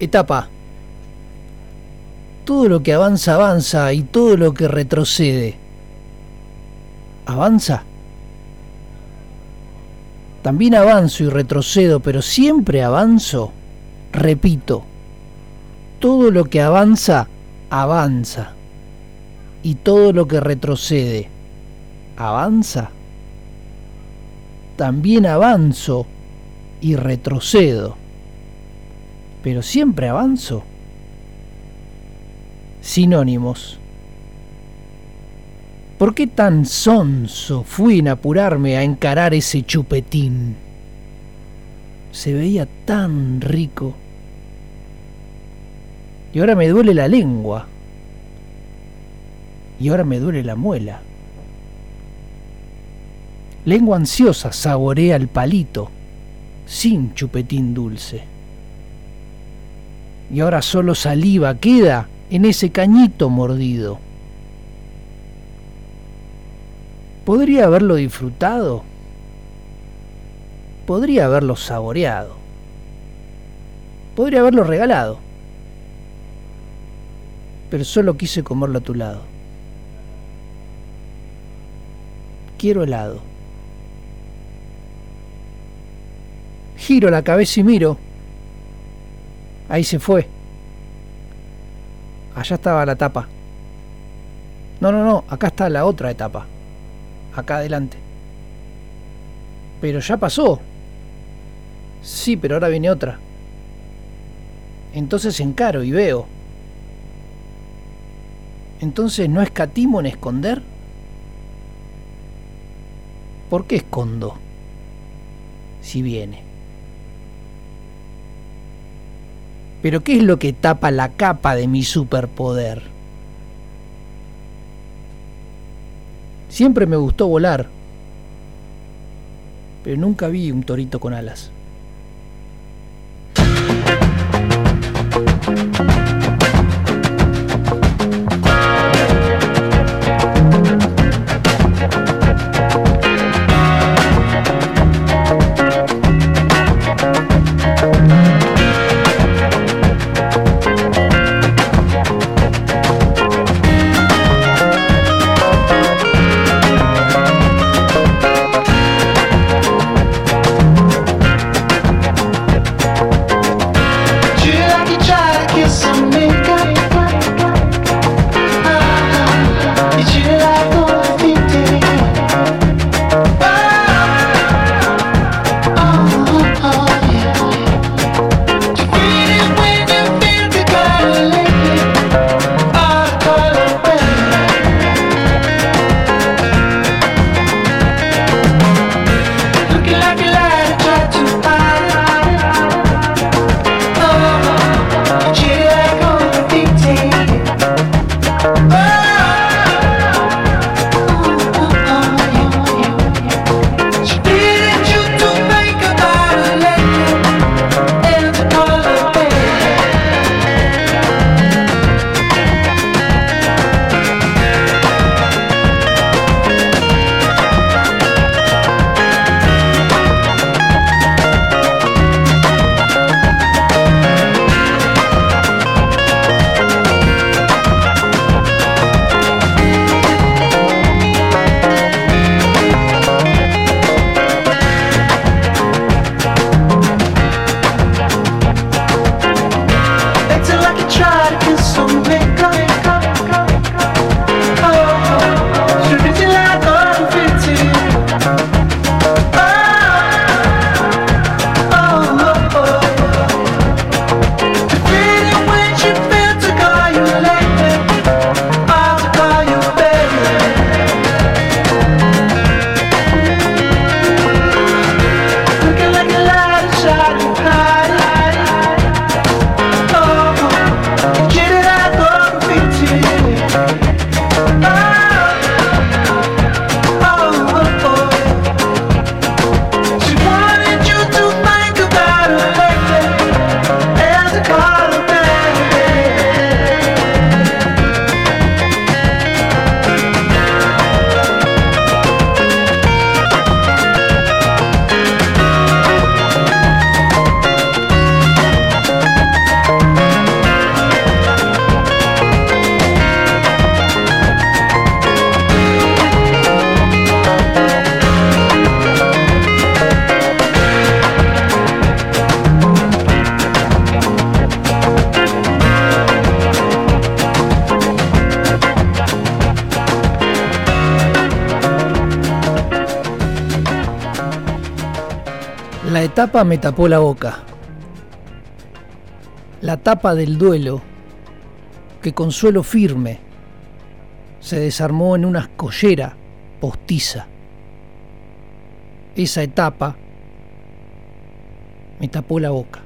Etapa. Todo lo que avanza, avanza y todo lo que retrocede. ¿Avanza? También avanzo y retrocedo, pero siempre avanzo. Repito, todo lo que avanza, avanza. Y todo lo que retrocede, avanza. También avanzo y retrocedo. Pero siempre avanzo. Sinónimos. ¿Por qué tan sonso fui en apurarme a encarar ese chupetín? Se veía tan rico. Y ahora me duele la lengua. Y ahora me duele la muela. Lengua ansiosa saborea el palito, sin chupetín dulce. Y ahora solo saliva queda en ese cañito mordido. Podría haberlo disfrutado. Podría haberlo saboreado. Podría haberlo regalado. Pero solo quise comerlo a tu lado. Quiero helado. Giro la cabeza y miro. Ahí se fue. Allá estaba la tapa. No, no, no, acá está la otra etapa acá adelante. Pero ya pasó. Sí, pero ahora viene otra. Entonces encaro y veo. Entonces no escatimo en esconder. ¿Por qué escondo? Si viene. Pero ¿qué es lo que tapa la capa de mi superpoder? Siempre me gustó volar, pero nunca vi un torito con alas. Tapa me tapó la boca. La tapa del duelo, que con suelo firme se desarmó en una escollera postiza. Esa etapa me tapó la boca.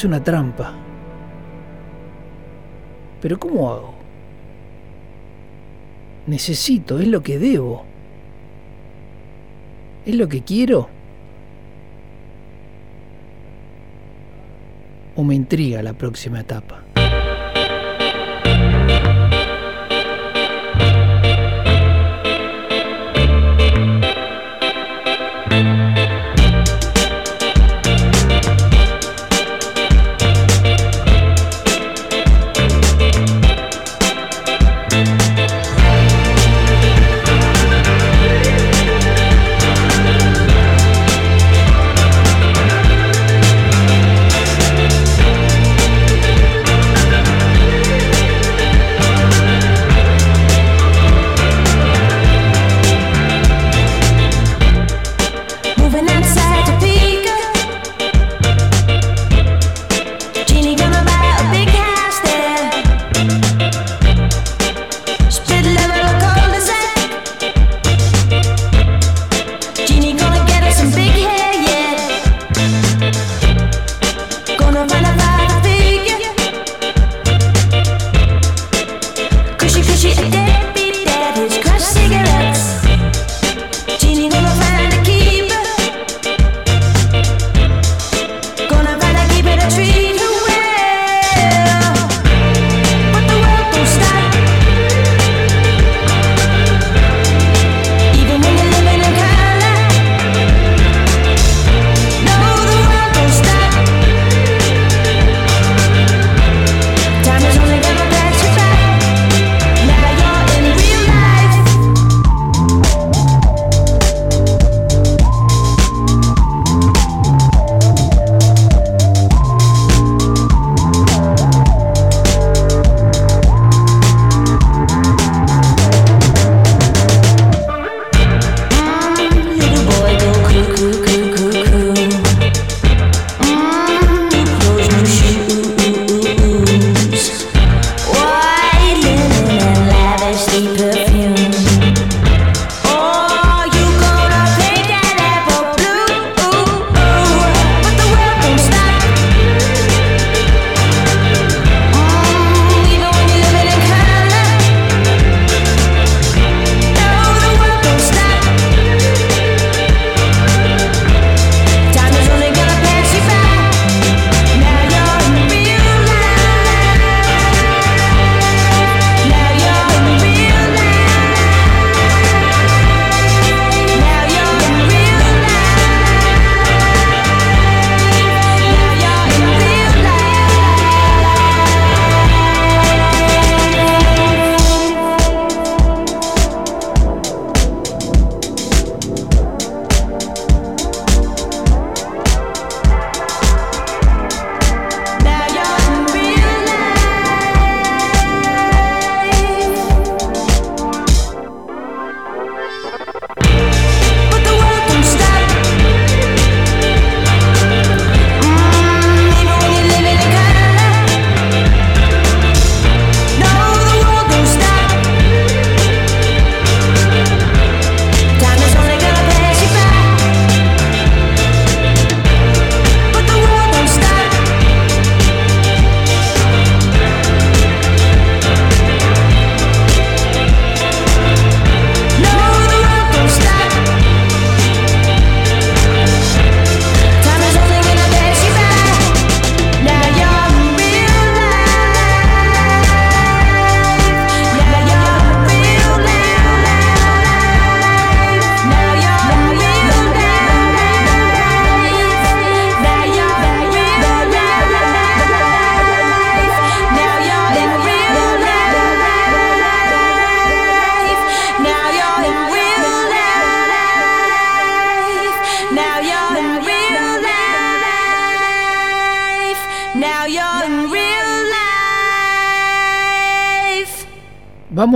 Es una trampa. Pero ¿cómo hago? Necesito, es lo que debo. ¿Es lo que quiero? ¿O me intriga la próxima etapa?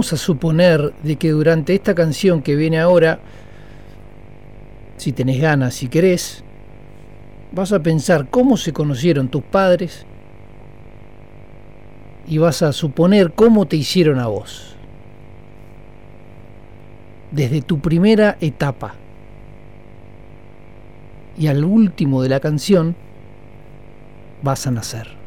Vamos a suponer de que durante esta canción que viene ahora, si tenés ganas, si querés, vas a pensar cómo se conocieron tus padres y vas a suponer cómo te hicieron a vos. Desde tu primera etapa y al último de la canción vas a nacer.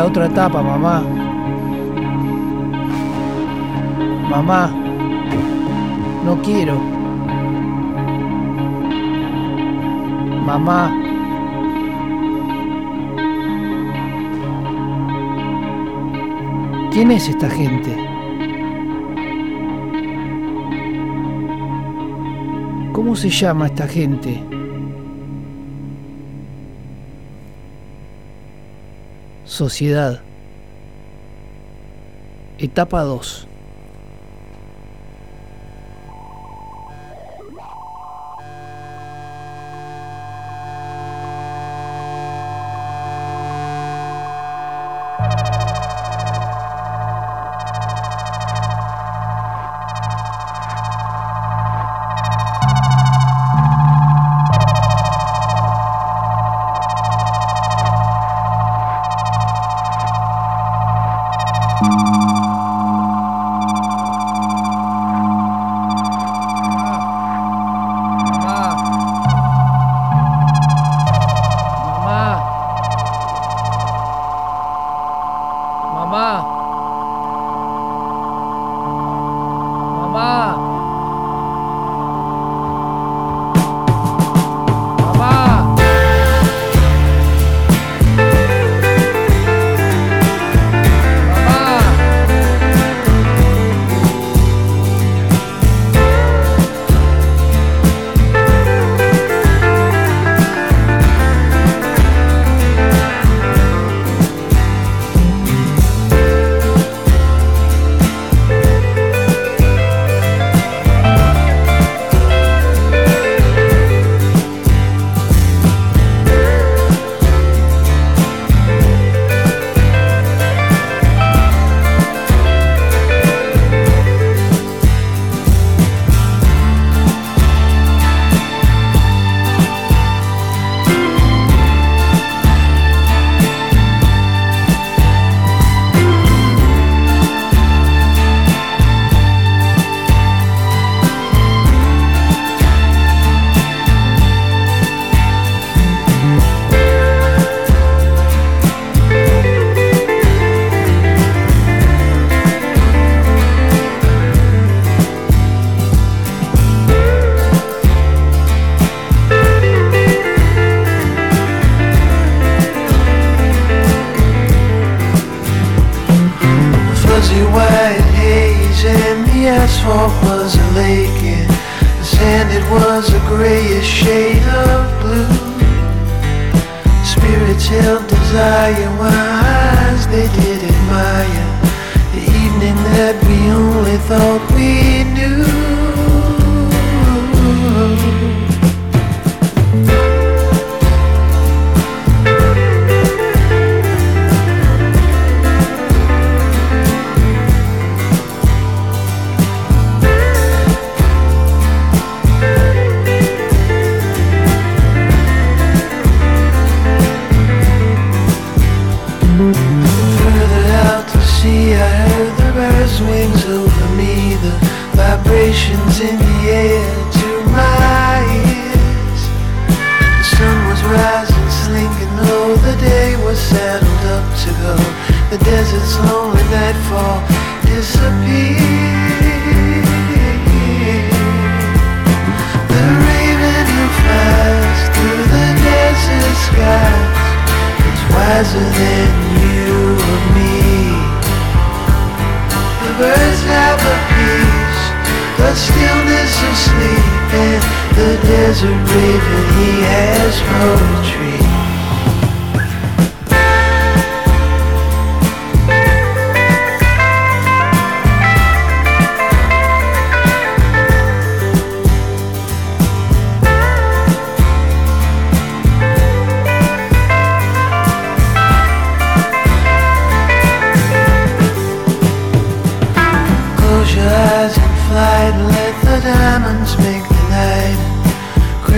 La otra etapa, mamá. Mamá, no quiero. Mamá. ¿Quién es esta gente? ¿Cómo se llama esta gente? Sociedad. Etapa 2.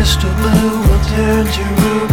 crystal blue will turn to ruby.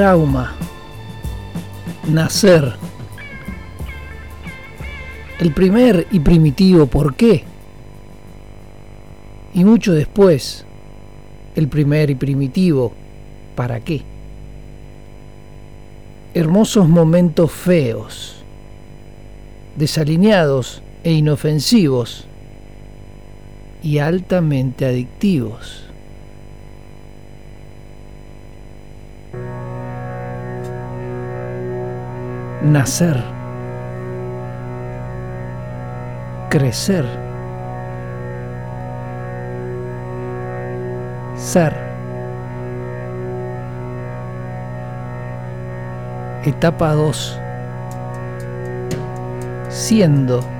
Trauma, nacer. El primer y primitivo por qué. Y mucho después, el primer y primitivo para qué. Hermosos momentos feos, desalineados e inofensivos y altamente adictivos. Nacer, crecer, ser. Etapa 2. Siendo.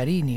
Cariño.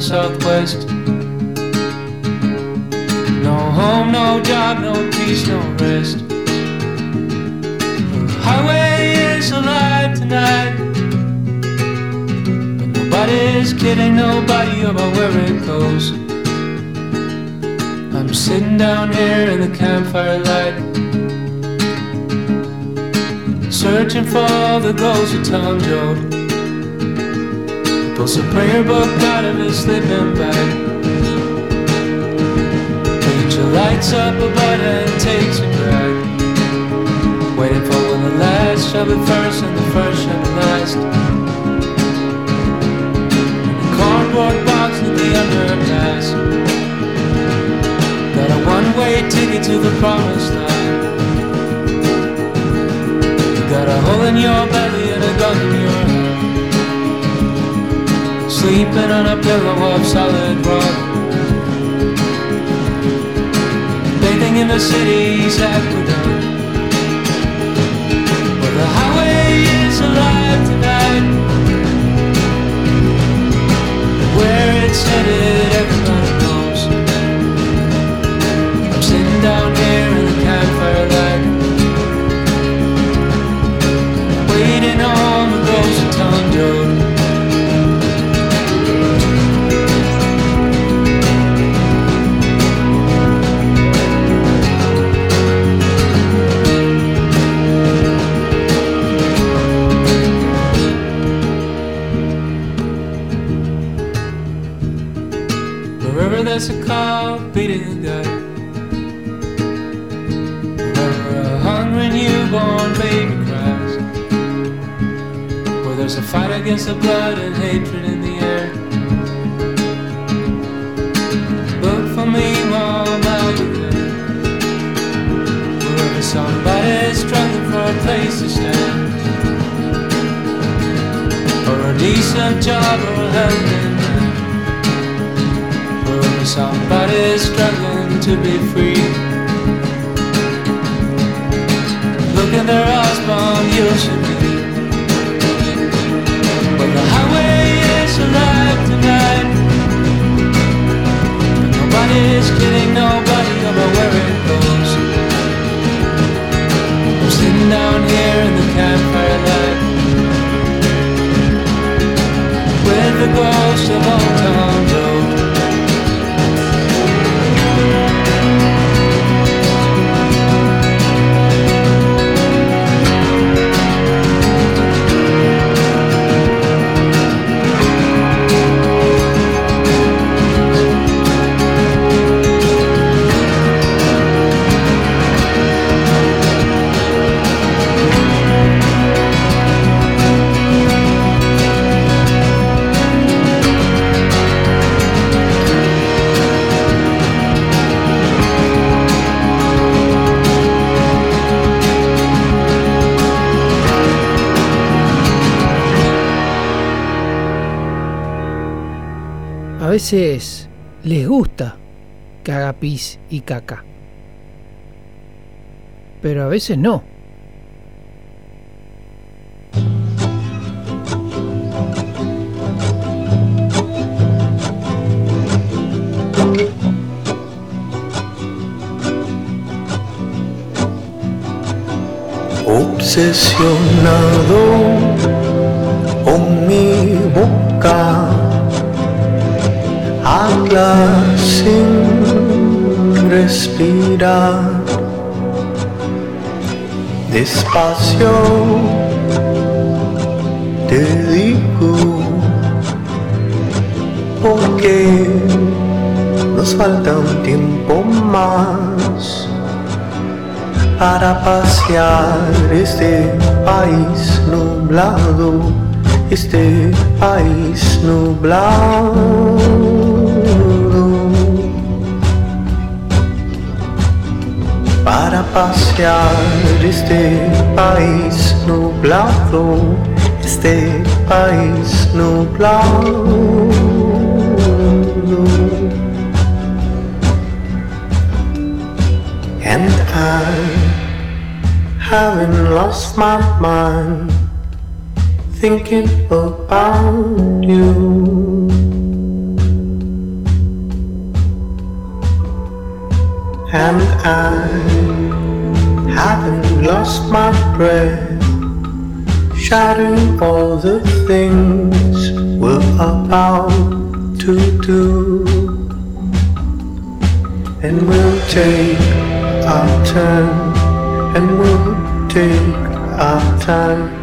Southwest. No home, no job, no peace, no rest. The highway is alive tonight. But nobody's kidding nobody about where it goes. I'm sitting down here in the campfire light. Searching for the ghost of Tom Joad. Pulls a prayer book out of his sleeping bag. Preacher lights up a butt and takes a drag. Waiting for when the last shall be first and the first shall be last. In the cardboard box at the underpass. Got a one-way ticket to the promised land. Got a hole in your belly and a gun in your hand. Sleeping on a pillow of solid rock. Bathing in the city's aqueduct. Where the highway is alive tonight. Where it's headed, everybody knows. I'm sitting down here in the campfire light. Waiting on the ghost of Tom Joad. There's a beating guy. Wherever a hungry newborn baby cries. Where there's a fight against the blood and hatred in the air. Look for me, Mom, I'll be there. Wherever somebody's struggling for a place to stand. Or a decent job or a helping somebody's struggling to be free. Look in their eyes, Mom, you'll see me. But the highway is alive tonight. And nobody's kidding nobody about where it goes. I'm sitting down here in the campfire light. With the ghost of old Tom veces les gusta que haga pis y caca. Pero a veces no. Obsesionado respirar, despacio te digo, porque nos falta un tiempo más para pasear este país nublado este país nublado. Para pasear este país nublado, este país nublado. And I haven't lost my mind thinking about you. And I haven't lost my breath, shouting all the things we're about to do. And we'll take our turn, and we'll take our time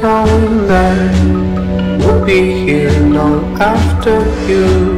knowing that we'll be here long after you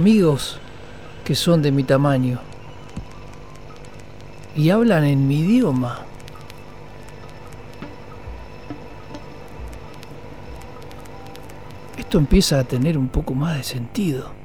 amigos que son de mi tamaño y hablan en mi idioma. Esto empieza a tener un poco más de sentido.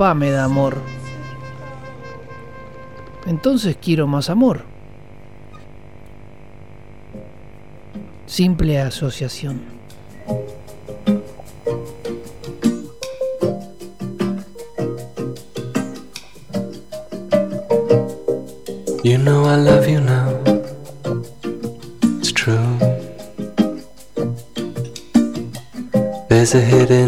papá me da amor. Entonces quiero más amor. Simple asociación. You know I love you now. It's true. There's a hidden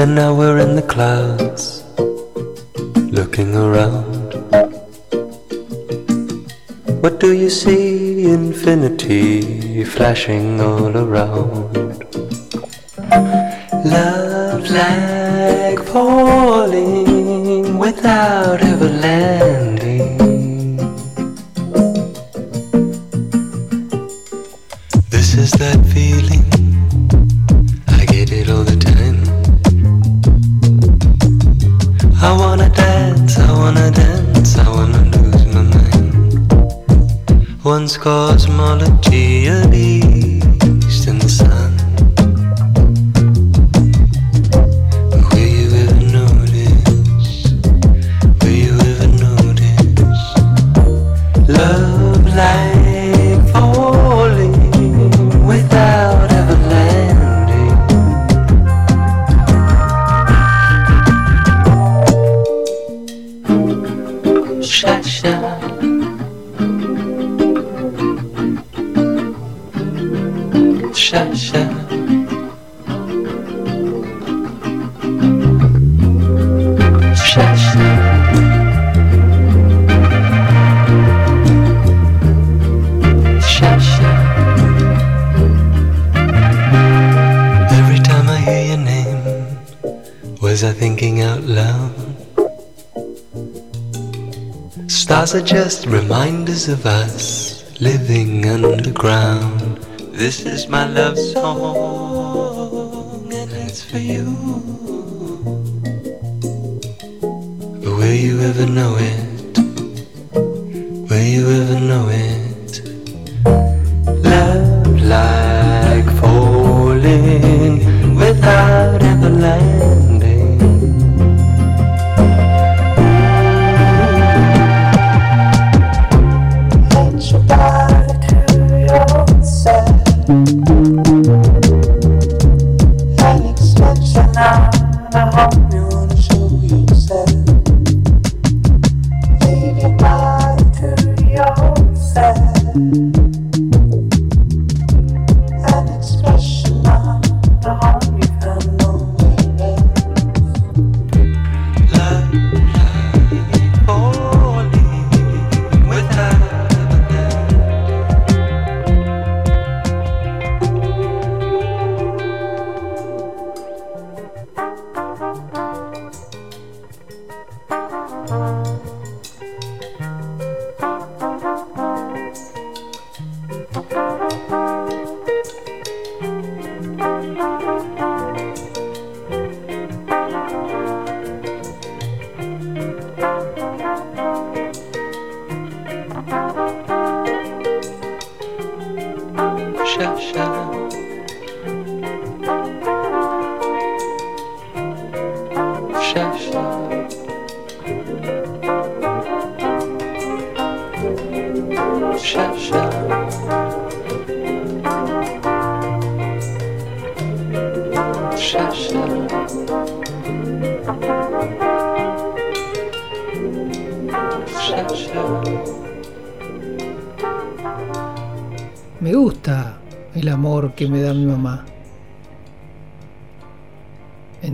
And now we're in the clouds, looking around. What do you see? Infinity flashing all around. of us living underground. This is my love song.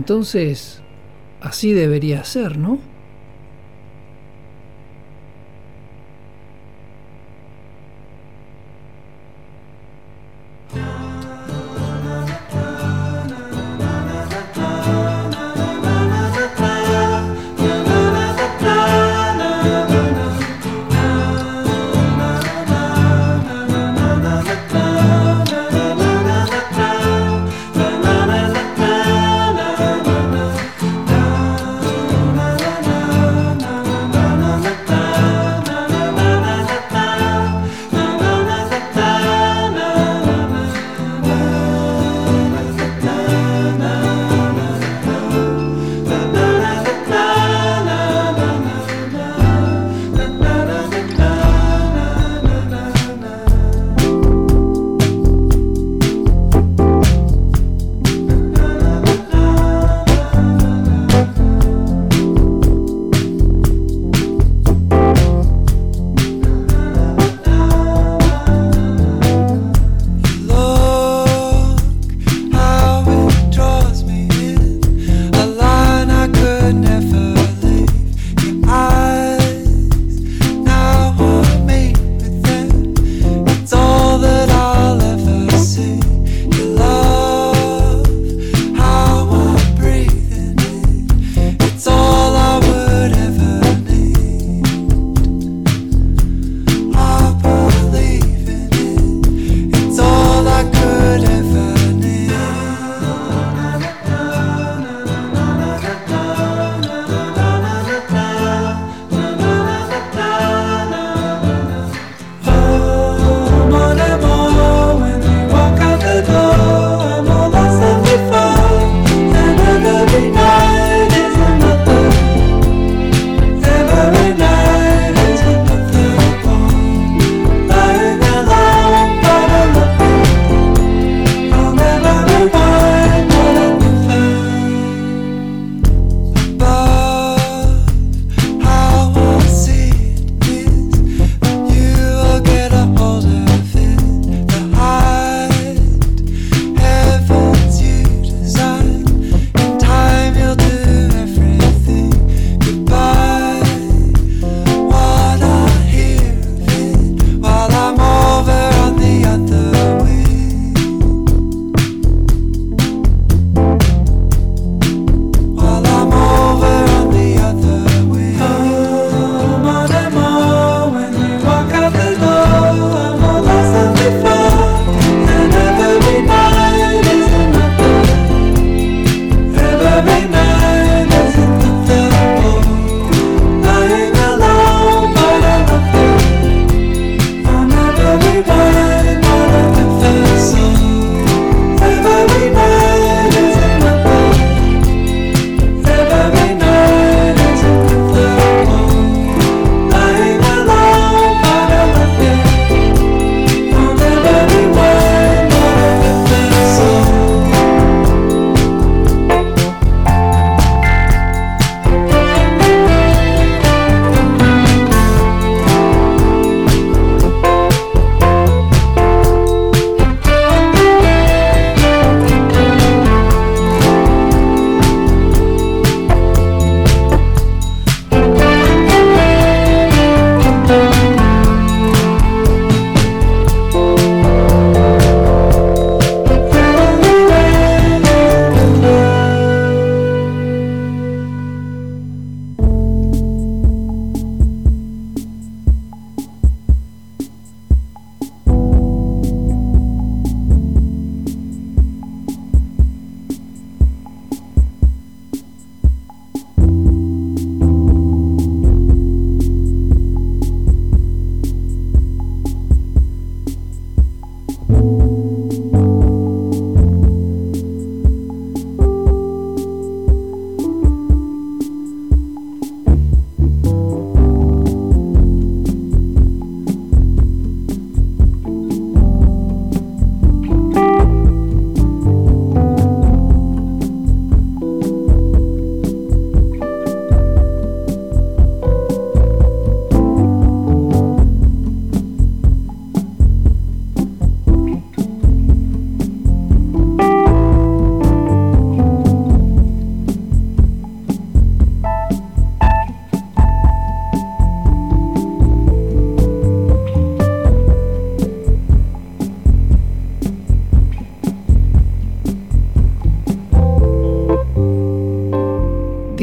Entonces, así debería ser, ¿no?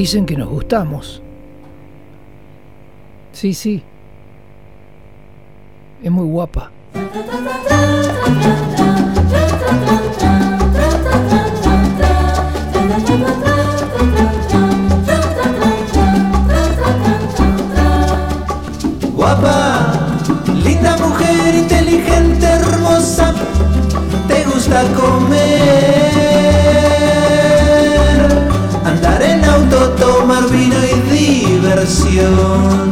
Dicen que nos gustamos. Sí, sí. Es muy guapa. Diversión.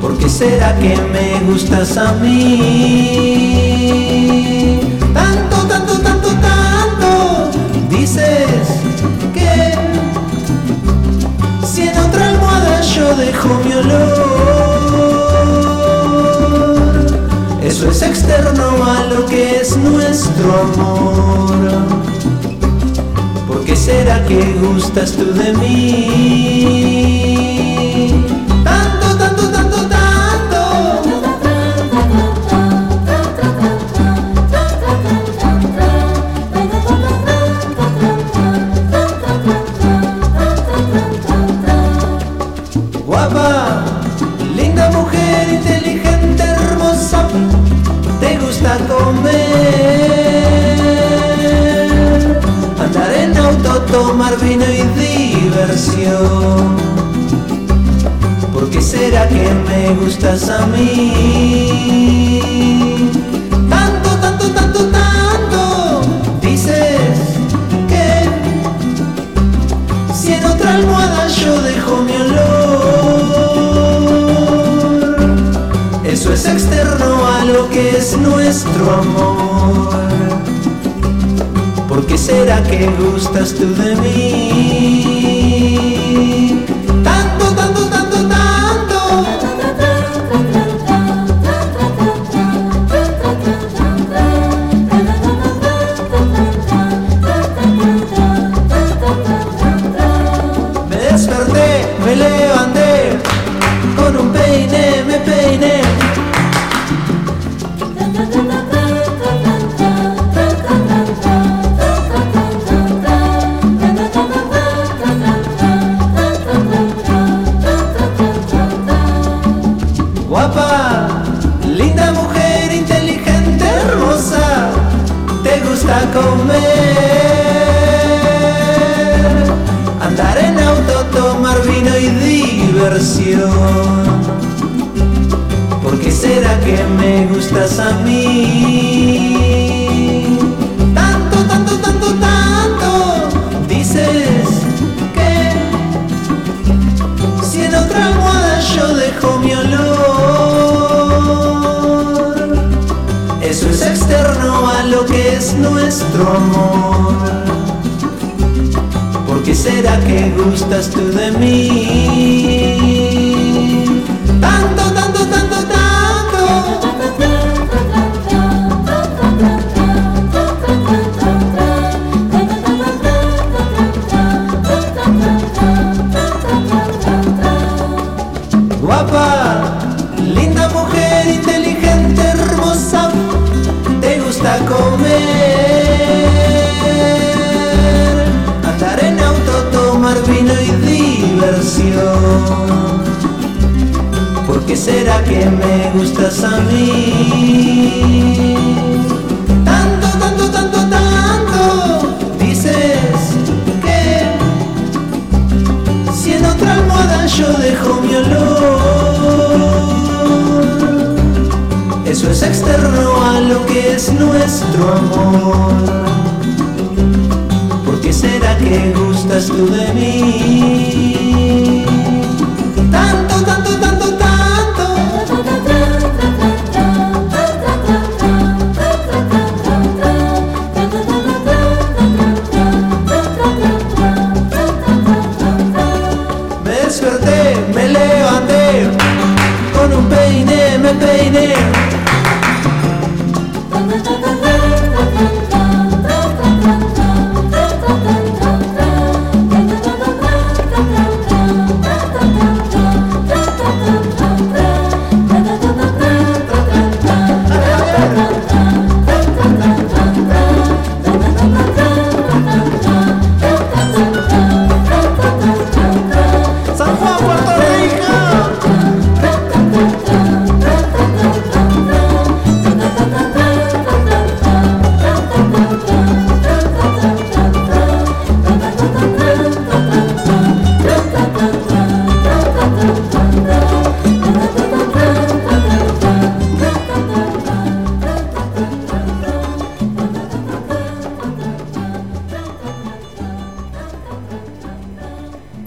¿Por qué será que me gustas a mí? Tanto, tanto, tanto, tanto, dices que si en otra almohada yo dejo mi olor, eso es externo a lo que es nuestro amor. ¿Por qué será que gustas tú de mí? Tanto, tanto, tanto,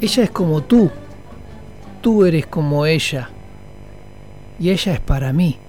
Ella es como tú, tú eres como ella, y ella es para mí.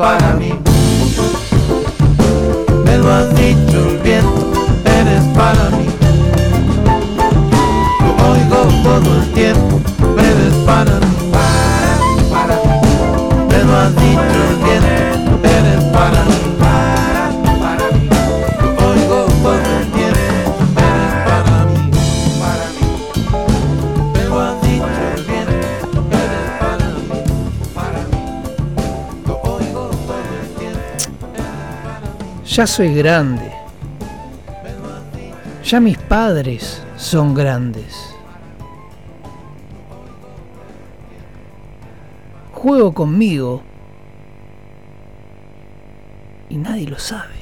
para mim. ya soy grande. Ya mis padres son grandes. Juego conmigo y nadie lo sabe.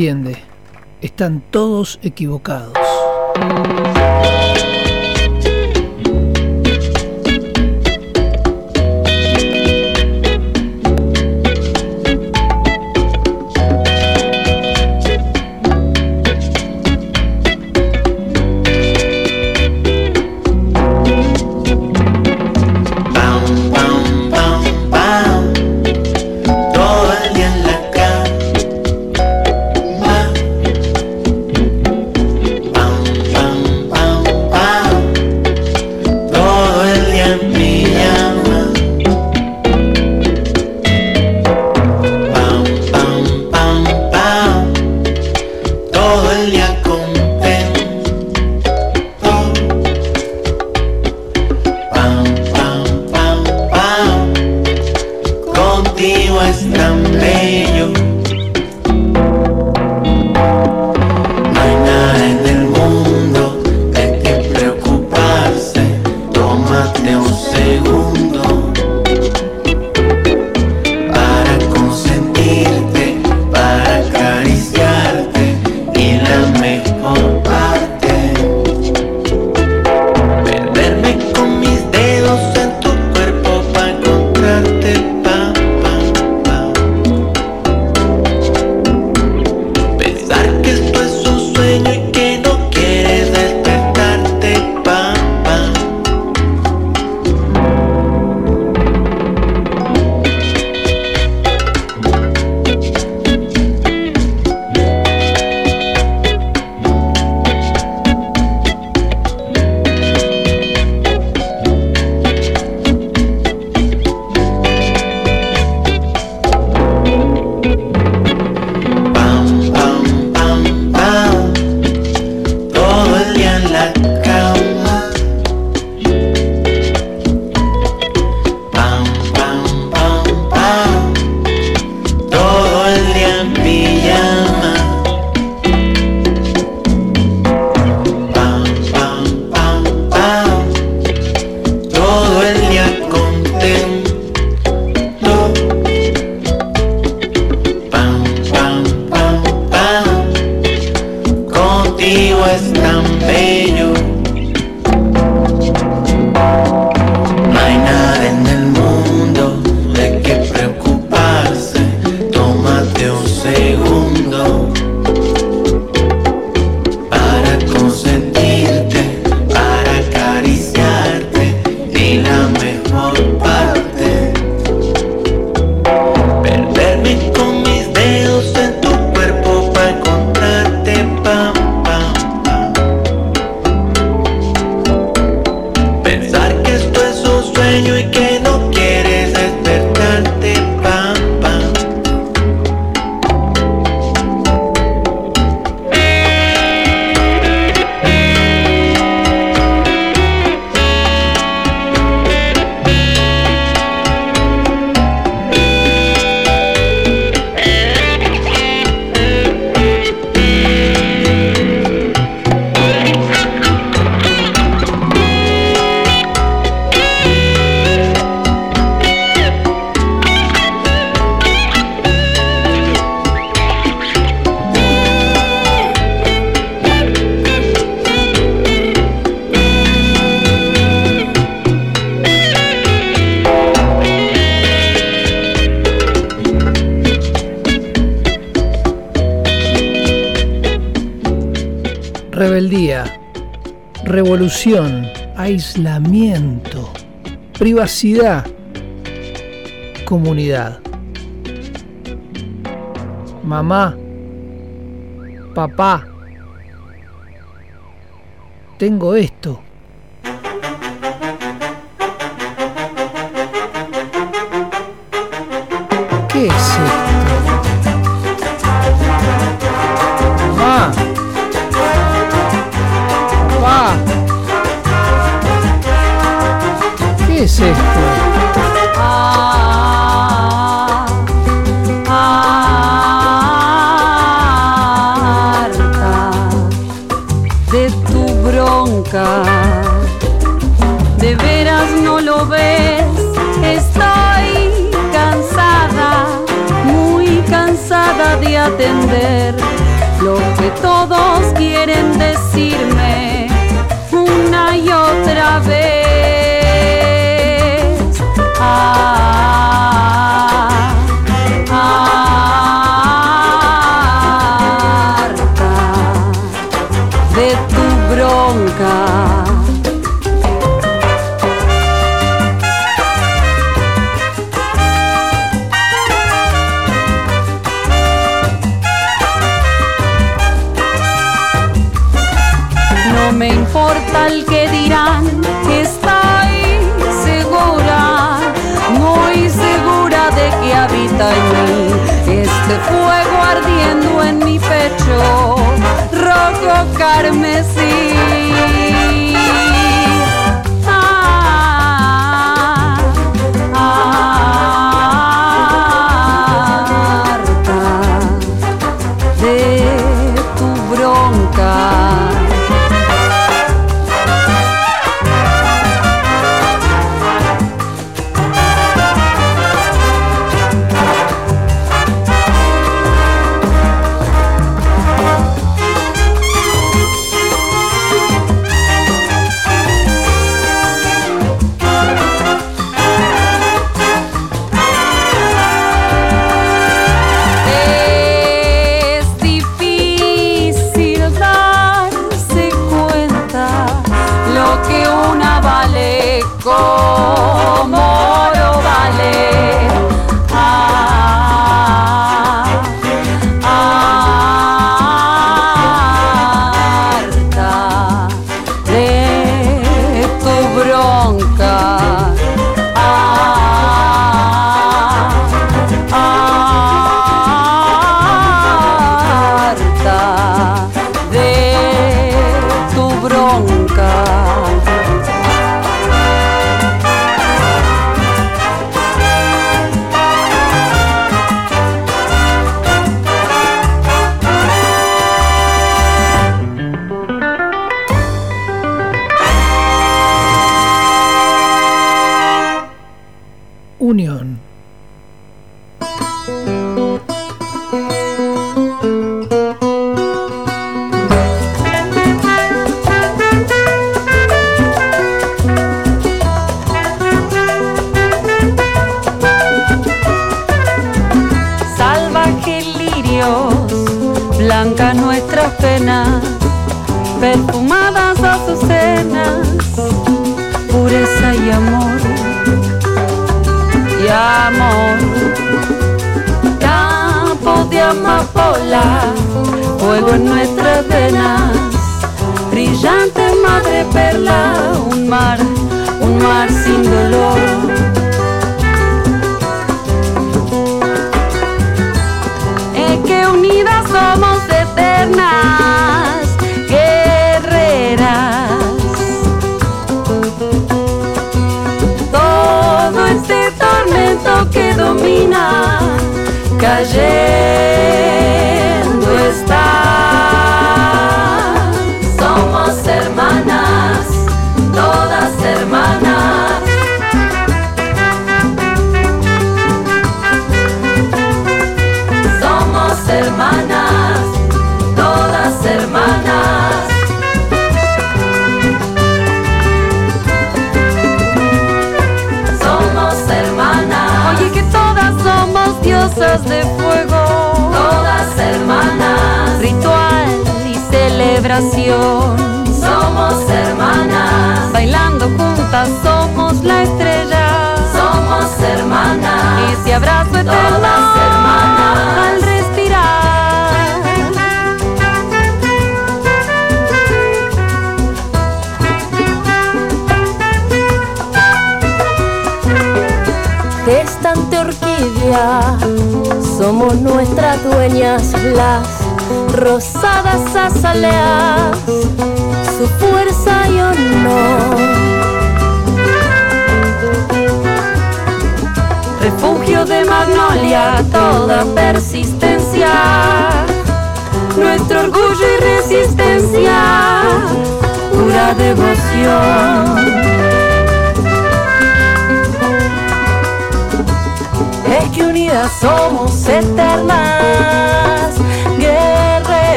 Entiende. Están todos equivocados. Comunidad. Mamá, papá, tengo esto.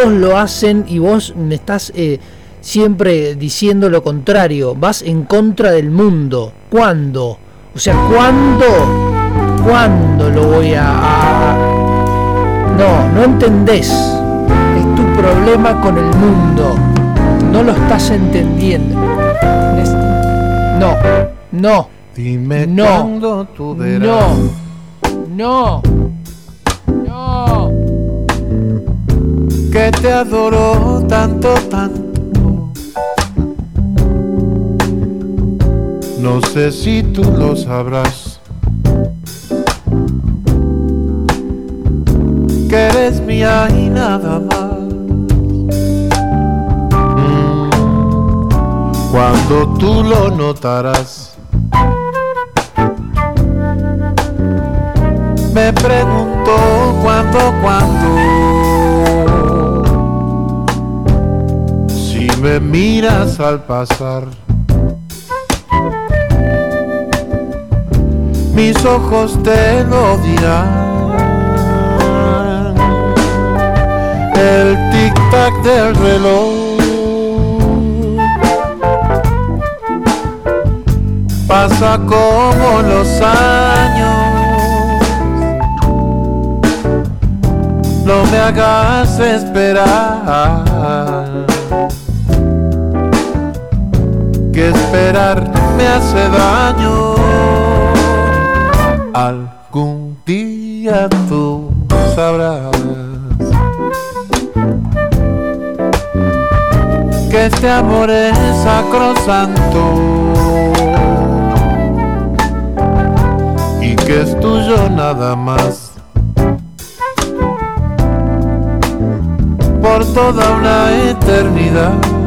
Todos lo hacen y vos me estás eh, siempre diciendo lo contrario, vas en contra del mundo. ¿Cuándo? O sea, ¿cuándo? ¿Cuándo lo voy a... a- No, no entendés. Es tu problema con el mundo. No lo estás entendiendo. No, no, Dime No. cuándo tú verás. no, no, no. Te adoro tanto, tanto. No sé si tú lo sabrás. Que eres mía y nada más. Mm, Cuando tú lo notarás. Me pregunto cuándo, cuándo. Me miras al pasar, mis ojos te lo. El tic-tac del reloj pasa como los años. No me hagas esperar. Que esperar me hace daño. Algún día tú sabrás que este amor es sacrosanto y que es tuyo nada más. por toda una eternidad.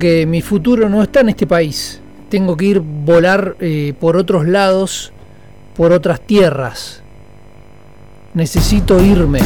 mi futuro no está en este país. Tengo que ir volar eh, por otros lados, por otras tierras. Necesito irme.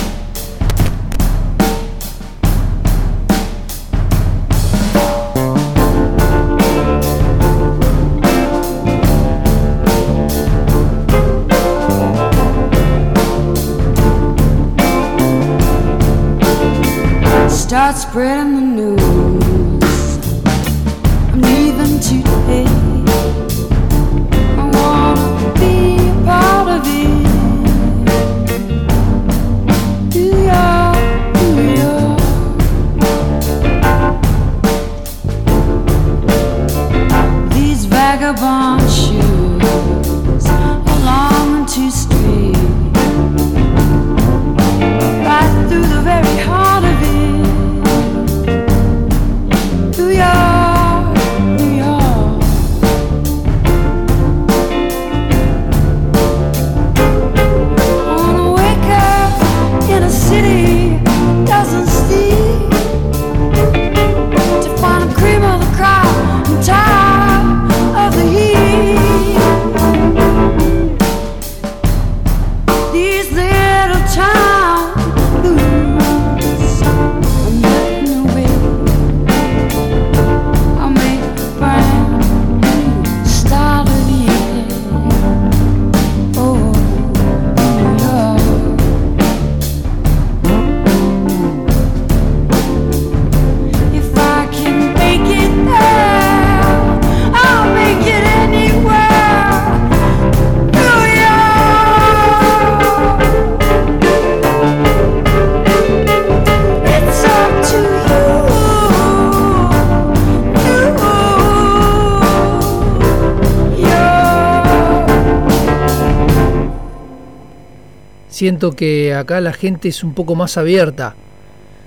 siento que acá la gente es un poco más abierta.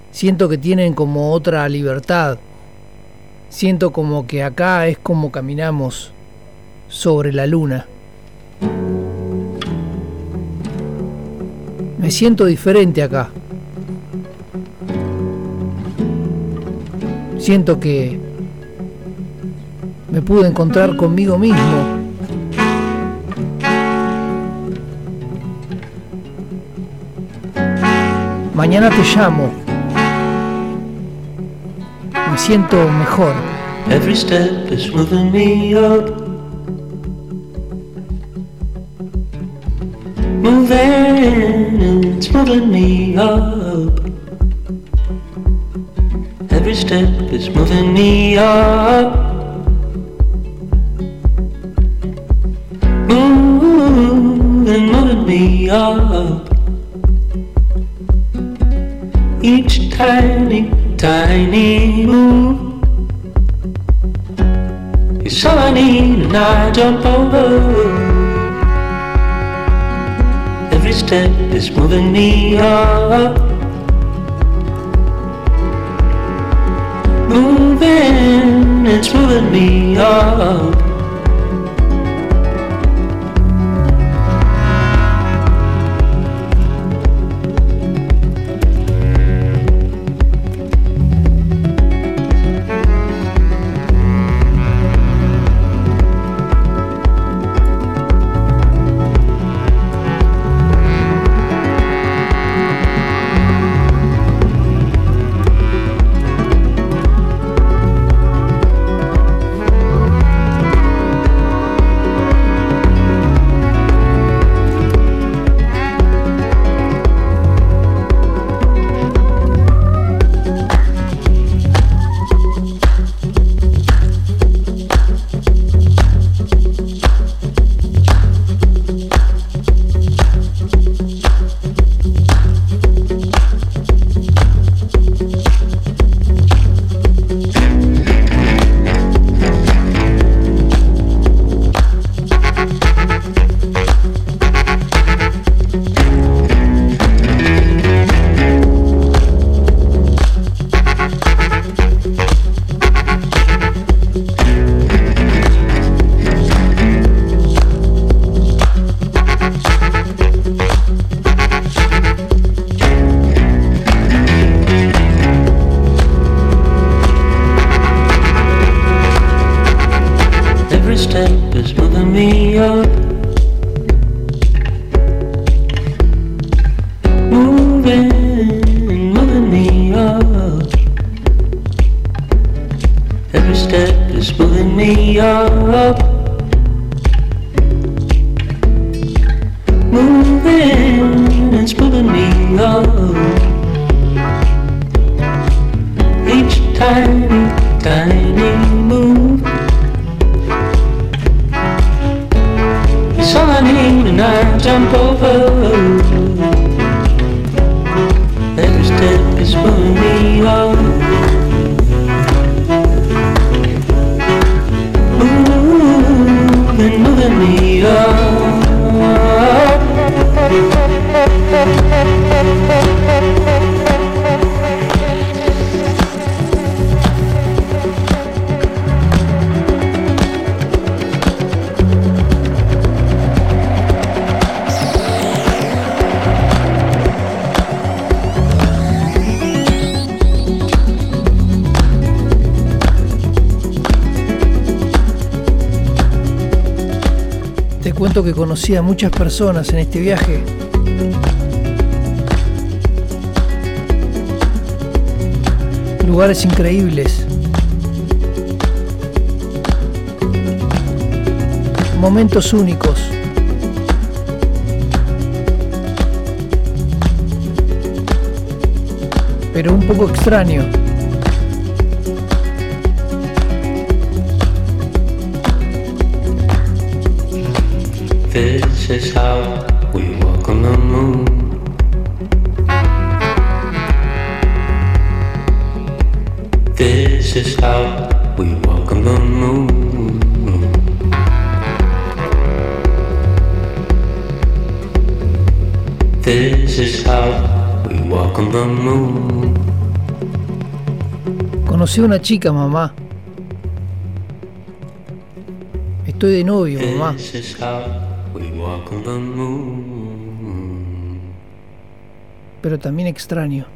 Siento que tienen como otra libertad. Siento como que acá es como caminamos sobre la luna. Me siento diferente acá. Siento que me pude encontrar conmigo mismo. Mañana te llamo. Me siento mejor. Every step is moving me up. Moving, it's moving me up. Every step is moving me up. Que conocí a muchas personas en este viaje. Lugares increíbles. Momentos únicos. Pero un poco extraño. Conocí a una chica, mamá. Estoy de novio, mamá. Pero también extraño.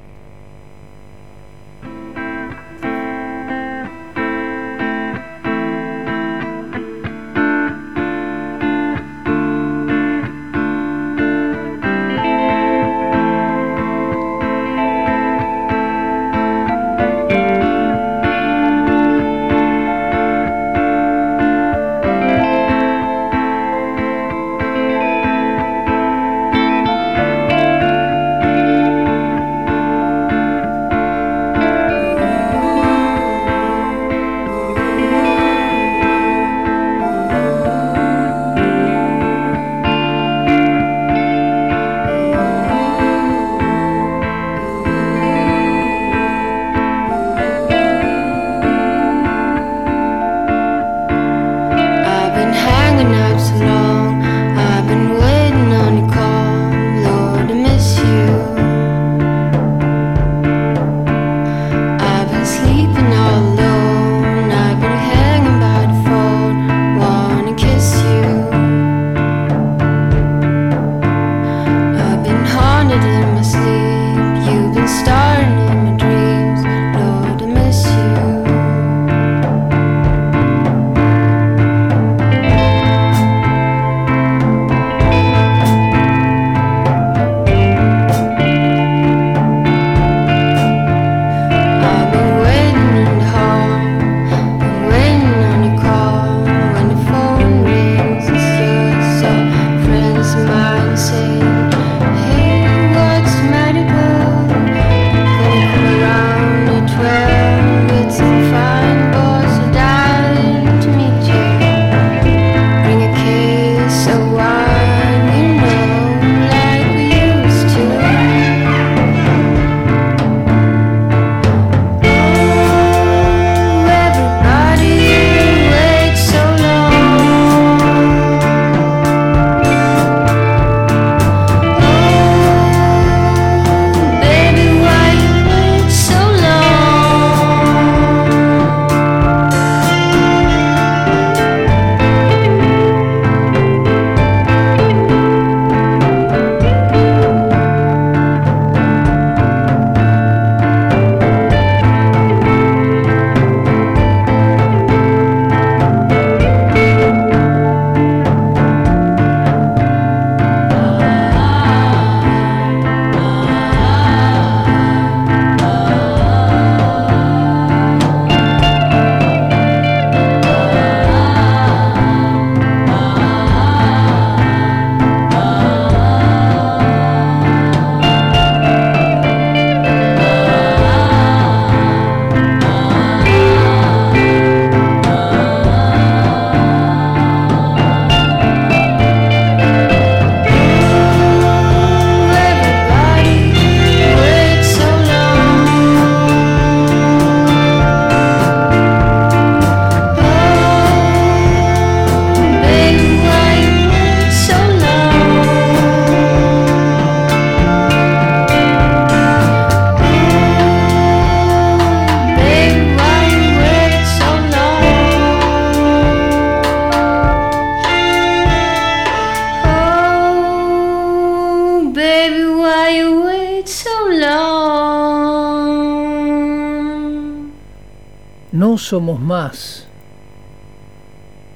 Somos más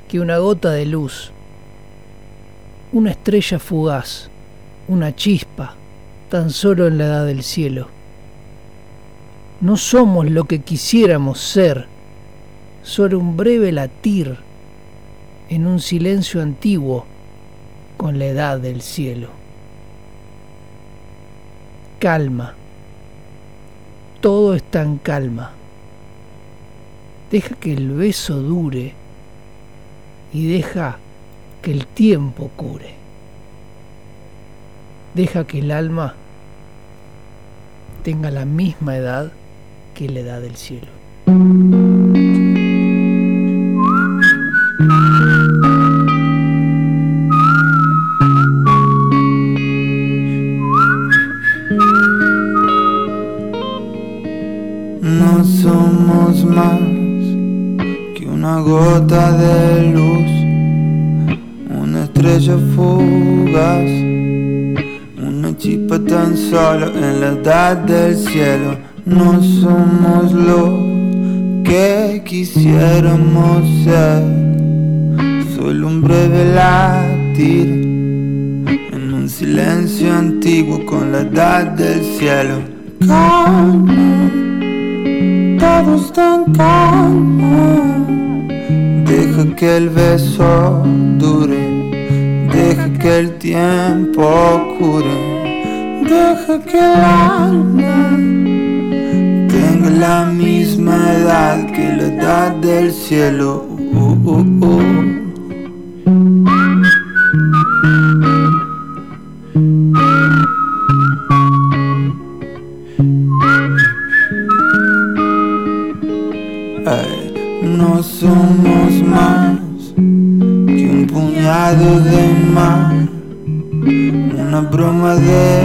que una gota de luz, una estrella fugaz, una chispa, tan solo en la edad del cielo. No somos lo que quisiéramos ser, solo un breve latir en un silencio antiguo con la edad del cielo. Calma, todo está en calma. Deja que el beso dure y deja que el tiempo cure. Deja que el alma tenga la misma edad que la edad del cielo. Edad del cielo. No somos lo que quisiéramos ser, solo un breve latir en un silencio antiguo con la edad del cielo. Calma, todo está en calma. Deja que el beso dure, deja que el tiempo cure, deja que el alma tenga la misma edad que la edad del cielo. Uh, uh, uh. no somos más que un puñado de mar, una broma de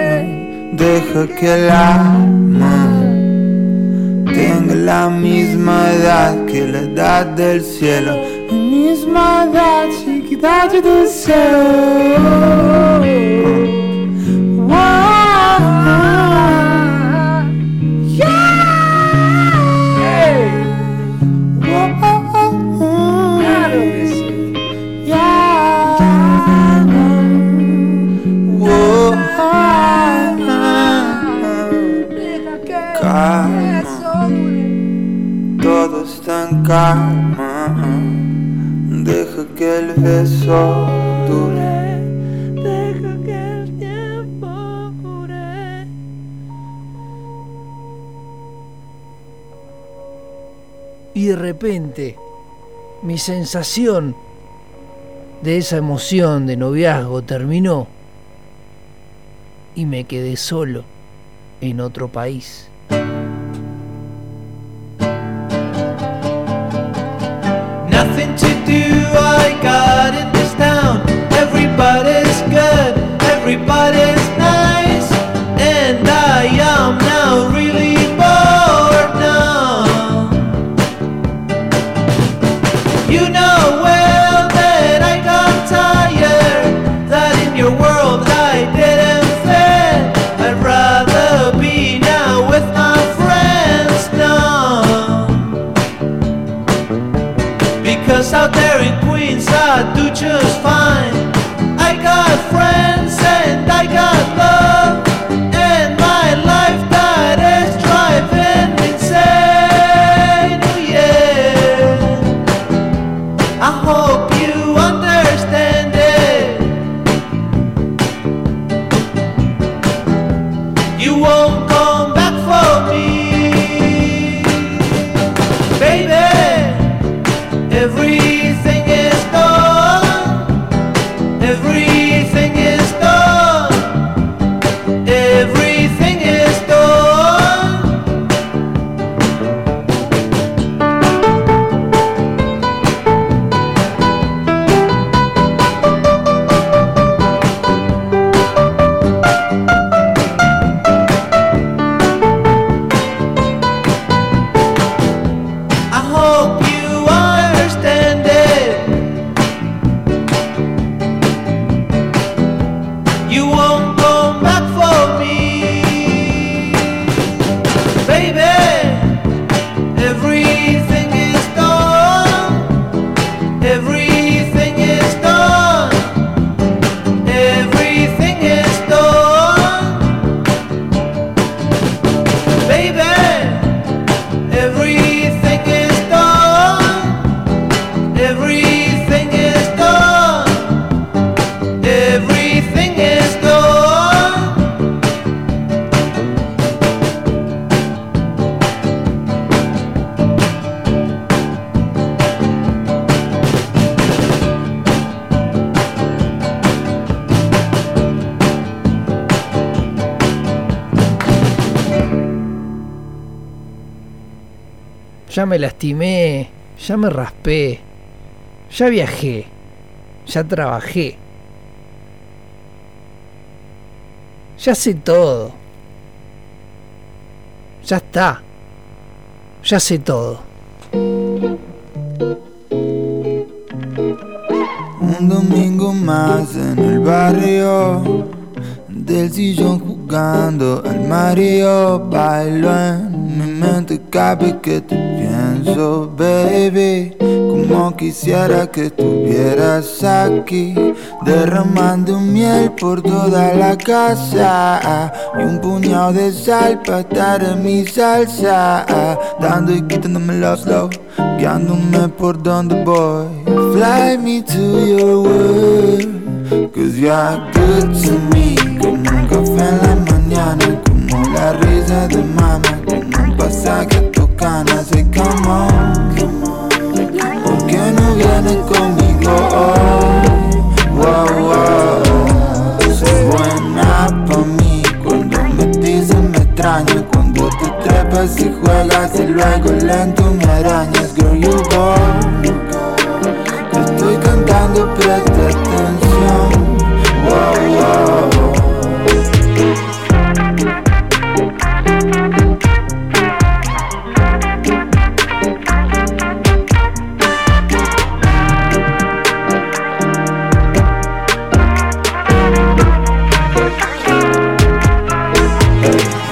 deja que el alma tenga la misma edad que la edad del cielo. La misma edad, chiqui cidade do céu. Deja que el beso dure. Deja que el tiempo dure. Y de repente, mi sensación de esa emoción de noviazgo terminó y me quedé solo en otro país. Ya me lastimé, ya me raspé, ya viajé, ya trabajé. Ya sé todo. Ya está. Ya sé todo. Un domingo más en el barrio, del sillón jugando al Mario, bailo en mi mente vez que te pienso, baby. Como quisiera que estuvieras aquí, derramando miel por toda la casa y un puñado de sal para estar en mi salsa, dando y quitándome los slow, guiándome por donde voy. Fly me to your world, cause you're good to me, como un café en la mañana, como la risa de mamá, como un pasaje a tu cana, say come on, ¿por qué no vienes conmigo hoy? Wow, wow, buena pa' mí, cuando me dices me extraña, cuando te trepas y juegas y luego lento me arañas, girl you go. Te estoy cantando, presta Va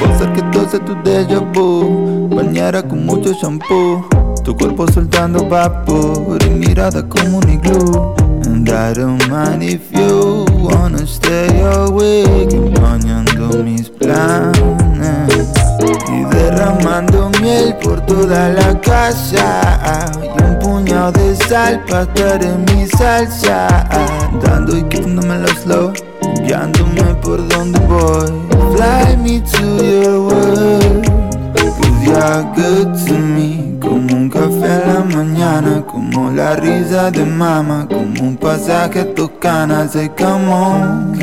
a ser que 12 tu deja, bañara con mucho shampoo. Tu cuerpo soltando vapor y mirada como un igloo. And I don't mind if you wanna stay awake, empañando mis planes y derramando miel por toda la casa. Y un puñado de sal para estar en mi salsa, dando y quitándome los slow, guiándome por donde voy. Fly me to your world, you're good to me. Como un café a la mañana, como la risa de mama, como un pasaje a Toscana. Say come on,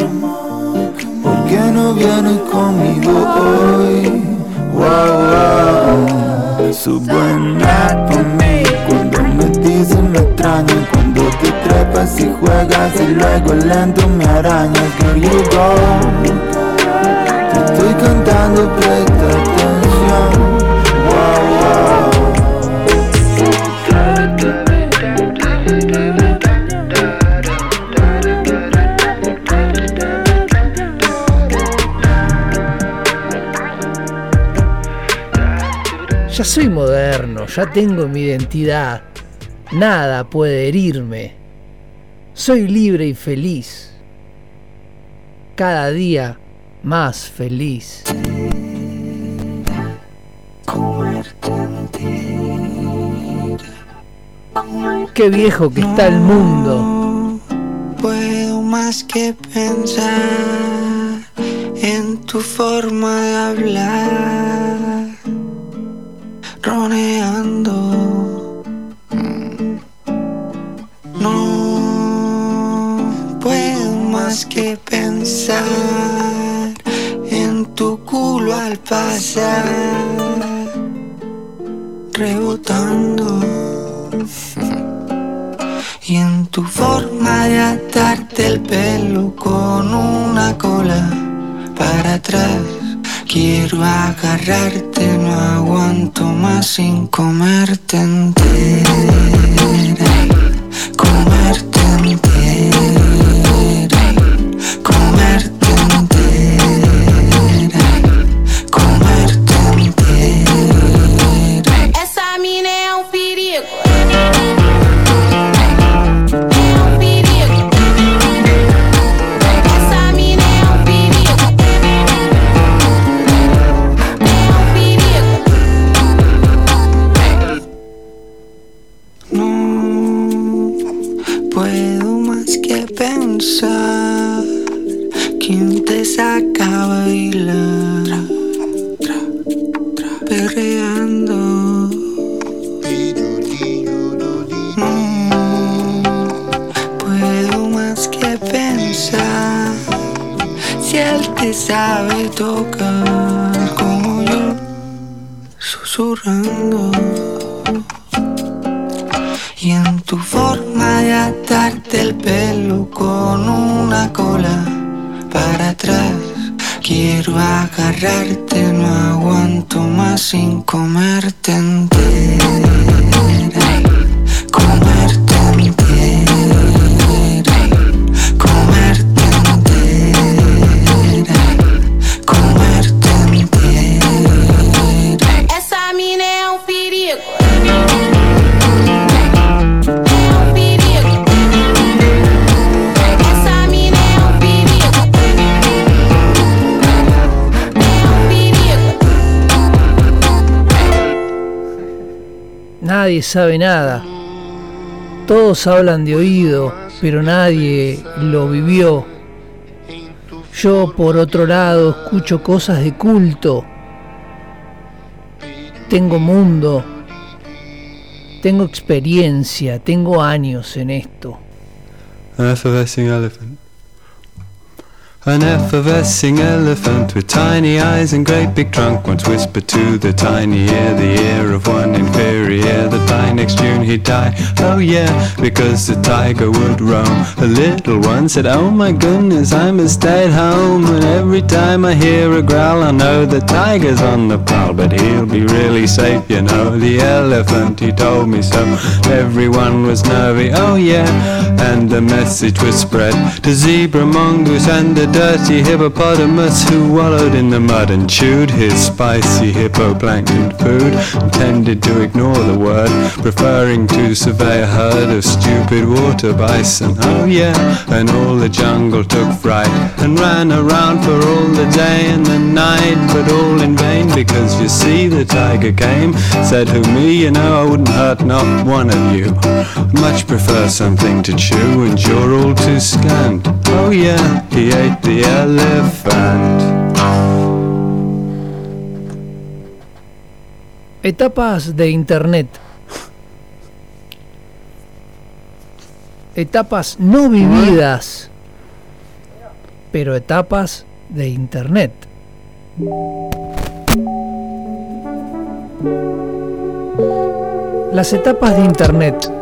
¿por qué no vienes conmigo hoy? Wow, wow, su buena por mí. Cuando me dicen me extrañan, cuando te trepas y juegas y luego lento me arañas. Girl, you go. Te estoy cantando, presta atención. Soy moderno, ya tengo mi identidad. Nada puede herirme. Soy libre y feliz. Cada día más feliz. Qué viejo que está el mundo. puedo más que pensar en tu forma de hablar, roneando. No puedo más que pensar en tu culo al pasar, rebotando. Y en tu forma de atarte el pelo con una cola para atrás. Quiero agarrarte, no aguanto más sin comerte entera. Comerte entera. Saca a bailar, perreando. No puedo más que pensar si él te sabe tocar como yo, susurrando. Y en tu forma de atarte el pelo con una cola para atrás. Quiero agarrarte, no aguanto más sin comerte entera. Sabe nada. Todos hablan de oído, pero nadie lo vivió. Yo, por otro lado, escucho cosas de culto. Tengo mundo. Tengo experiencia. Tengo años en esto. Elephant. An effervescing elephant with tiny eyes and great big trunk once whispered to the tiny ear, the ear of one inferior, that by next June he'd die. Oh yeah, because the tiger would roam. A little one said, Oh my goodness, I must stay at home. And every time I hear a growl, I know the tiger's on the prowl, but he'll be really safe, you know. The elephant, he told me so. Everyone was nervy, oh yeah, and the message was spread to zebra, mongoose, and the dirty hippopotamus who wallowed in the mud and chewed his spicy hippo hippoplankton food and tended to ignore the word, preferring to survey a herd of stupid water bison. Oh yeah, and all the jungle took fright and ran around for all the day and the night, but all in vain because you see the tiger came, said who me, you know I wouldn't hurt not one of you. Much prefer something to chew and you're all too scant. Oh yeah, he ate the elephant. Etapas de Internet. Etapas no vividas, pero etapas de Internet. Las etapas de Internet.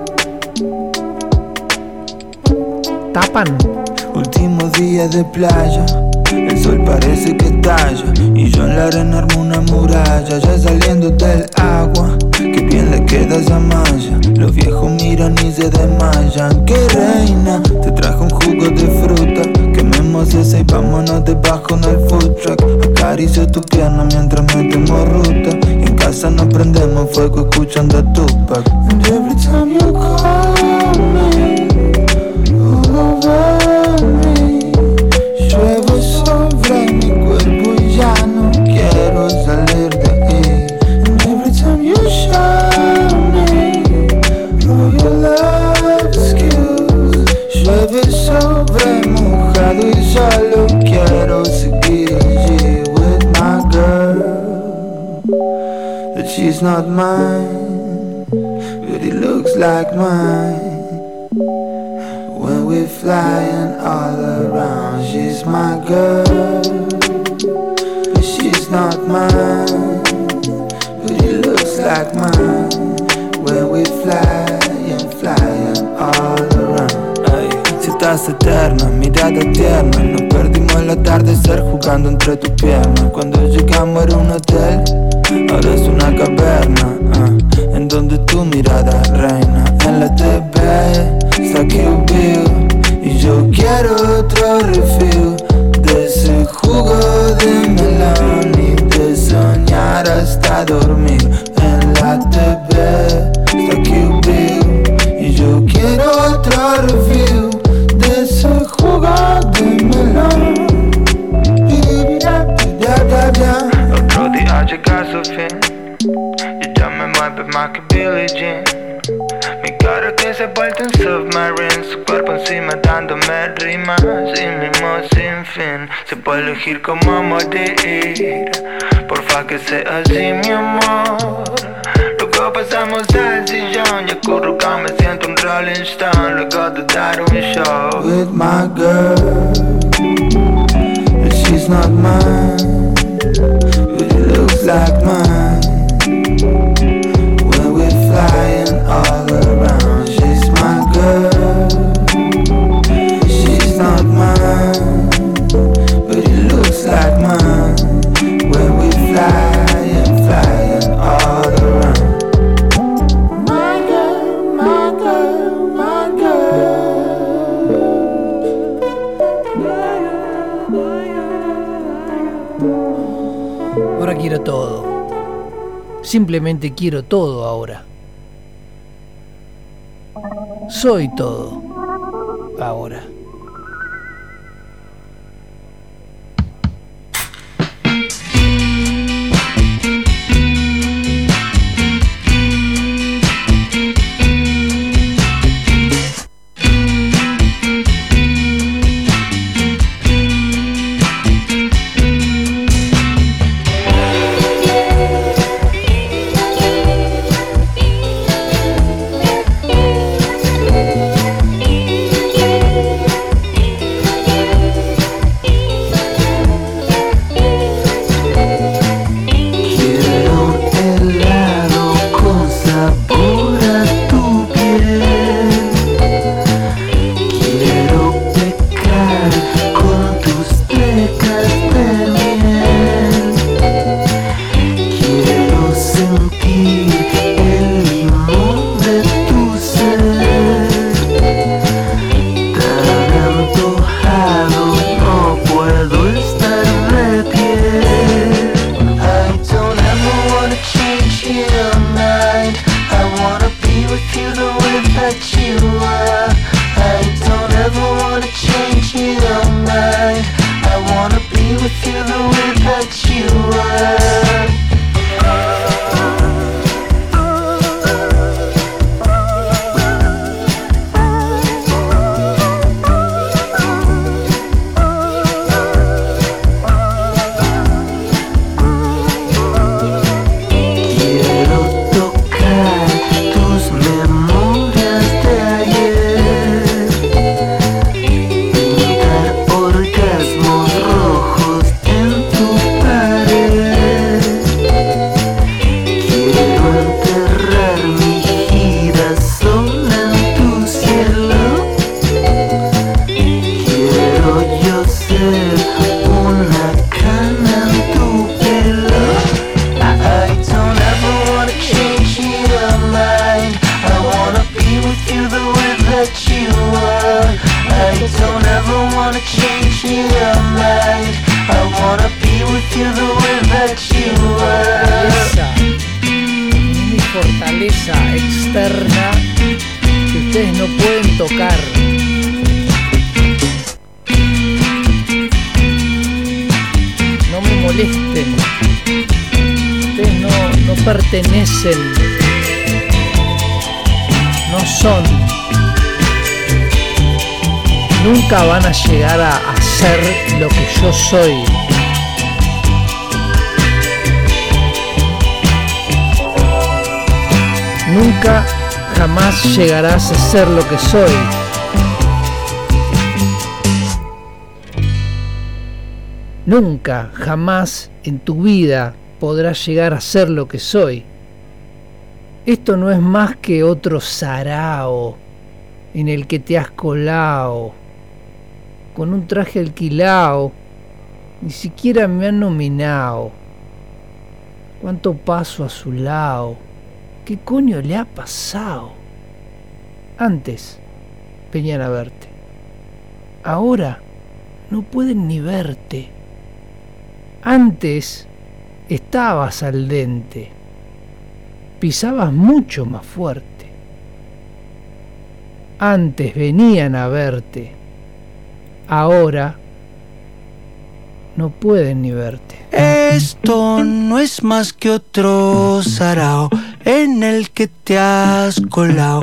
Tapan. Último día de playa, el sol parece que estalla y yo en la arena armo una muralla, ya saliendo del agua, que bien le queda esa malla. Los viejos miran y se desmayan. Que reina, te trajo un jugo de fruta, quememos ese y vámonos debajo en el food truck. Acaricio tu pierna mientras metemos ruta y en casa nos prendemos fuego escuchando a Tupac. Every time you call me, over She's not mine, but it looks like mine. When we're flying all around, she's my girl. But she's not mine, but it looks like mine. When we're flying, flying all around. Ay, citas eternas, mirada tierna. Nos perdimos el atardecer jugando entre tus piernas. Cuando llegamos era un hotel, ahora es una caverna. ah, en donde tu mirada reina. En la TV está Kill. Y yo quiero otro refill de ese jugo de melón y de soñar hasta dormir. En la TV está Kill. Y yo quiero otro refill de ese jugo Otro día llega a su fin mueve más que Billie Jean Mi cara que se ha vuelto un submarine. Su cuerpo encima dándome rimas. Y mismo sin fin. Se puede elegir cómo morir. Porfa que sea así mi amor. Luego pasamos al sillón. Y acurrucado me siento un Rolling Stone. Luego de dar un show. With my girl. But she's not mine like mine Simplemente quiero todo ahora. Soy todo. Ahora. Ser lo que soy. Nunca jamás en tu vida podrás llegar a ser lo que soy. Esto no es más que otro sarao en el que te has colado, con un traje alquilado, ni siquiera me han nominado. Cuánto paso a su lado. ¿Qué coño le ha pasado? Antes venían a verte. Ahora no pueden ni verte. Antes estabas al dente. Pisabas mucho más fuerte. Antes venían a verte. Ahora no pueden ni verte. Esto no es más que otro sarao en el que te has colado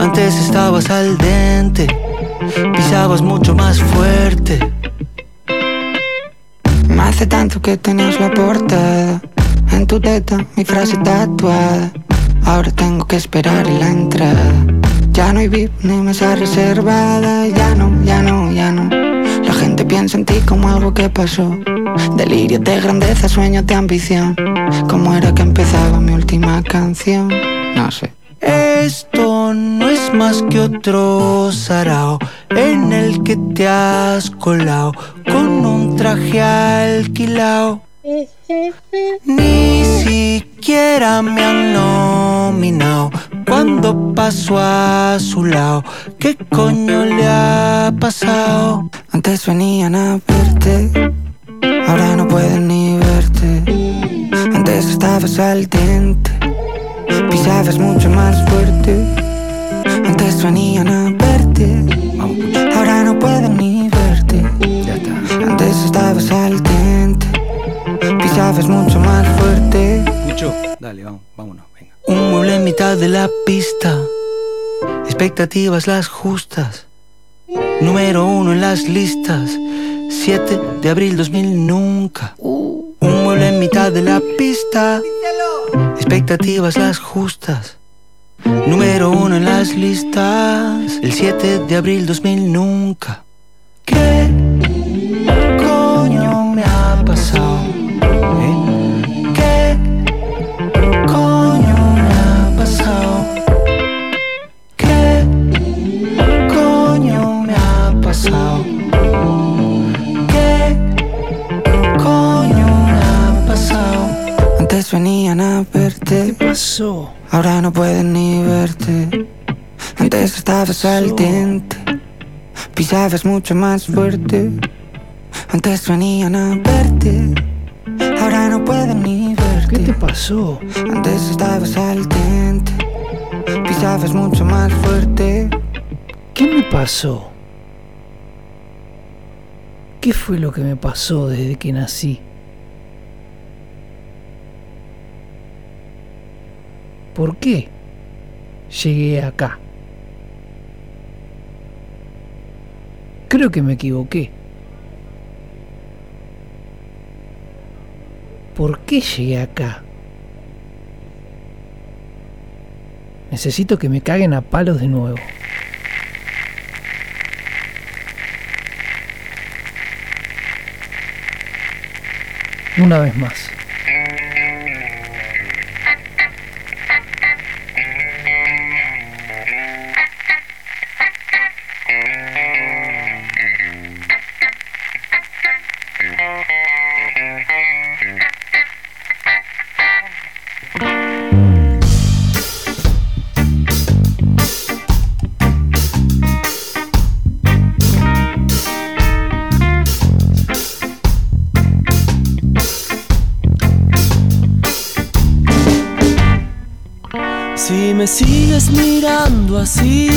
Antes estabas al dente, pisabas mucho más fuerte. Me hace tanto que tenías la portada En tu teta, mi frase tatuada. Ahora tengo que esperar en la entrada. Ya no hay VIP ni mesa reservada. Ya no, ya no, ya no. La gente piensa en ti como algo que pasó. Delirio de grandeza, sueños de ambición. ¿Cómo era que empezaba mi última canción? No sé Esto no es más que otro sarao en el que te has colado con un traje alquilado. Ni siquiera me han nominado cuando paso a su lado. ¿Qué coño le ha pasado? Antes venían a verte, ahora no pueden ni verte. Antes estabas al dente, pisabas mucho más fuerte. Antes venían a verte, ahora no pueden ni verte. Antes estabas al dente, pisabas mucho más fuerte. Mucho. Dale, vamos, vámonos, venga. Un mueble en mitad de la pista, expectativas las justas. Número uno en las listas, 7 de abril 2000 nunca. Un mueble en mitad de la pista, expectativas las justas. Número uno en las listas, el 7 de abril 2000 nunca. Venían a verte, ¿Qué pasó? ahora no pueden ni verte. Antes estabas al dente, pisabas mucho más fuerte. Antes venían a verte, ahora no pueden ni ¿Qué te verte. pasó? Antes estabas al dente, pisabas mucho más fuerte. ¿Qué me pasó? ¿Qué fue lo que me pasó desde que nací? ¿Por qué llegué acá? Creo que me equivoqué. ¿Por qué llegué acá? Necesito que me caguen a palos de nuevo. Una vez más. assim.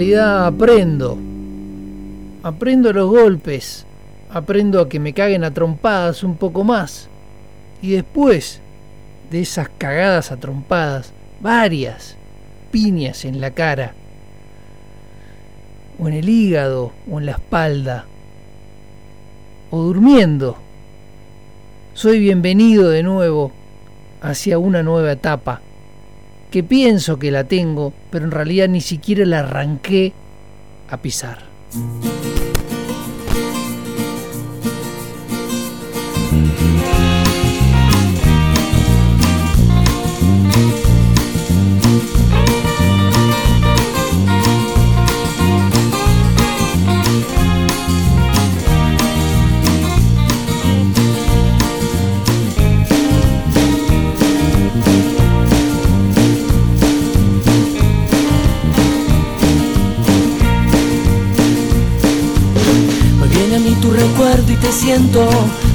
realidad aprendo. Aprendo los golpes, aprendo a que me caguen a trompadas un poco más. Y después de esas cagadas a trompadas, varias piñas en la cara, o en el hígado, o en la espalda, o durmiendo, soy bienvenido de nuevo hacia una nueva etapa que pienso que la tengo, pero en realidad ni siquiera la arranqué a pisar.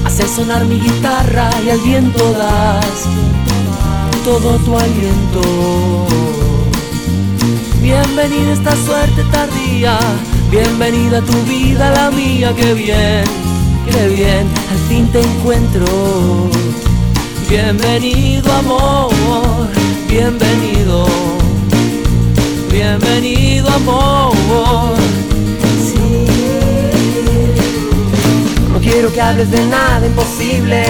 Hace sonar mi guitarra y al viento das todo tu aliento. Bienvenida esta suerte tardía, bienvenida tu vida, la mía, qué bien, qué bien, al fin te encuentro. Bienvenido amor, bienvenido, bienvenido amor. Quiero que hables de nada imposible,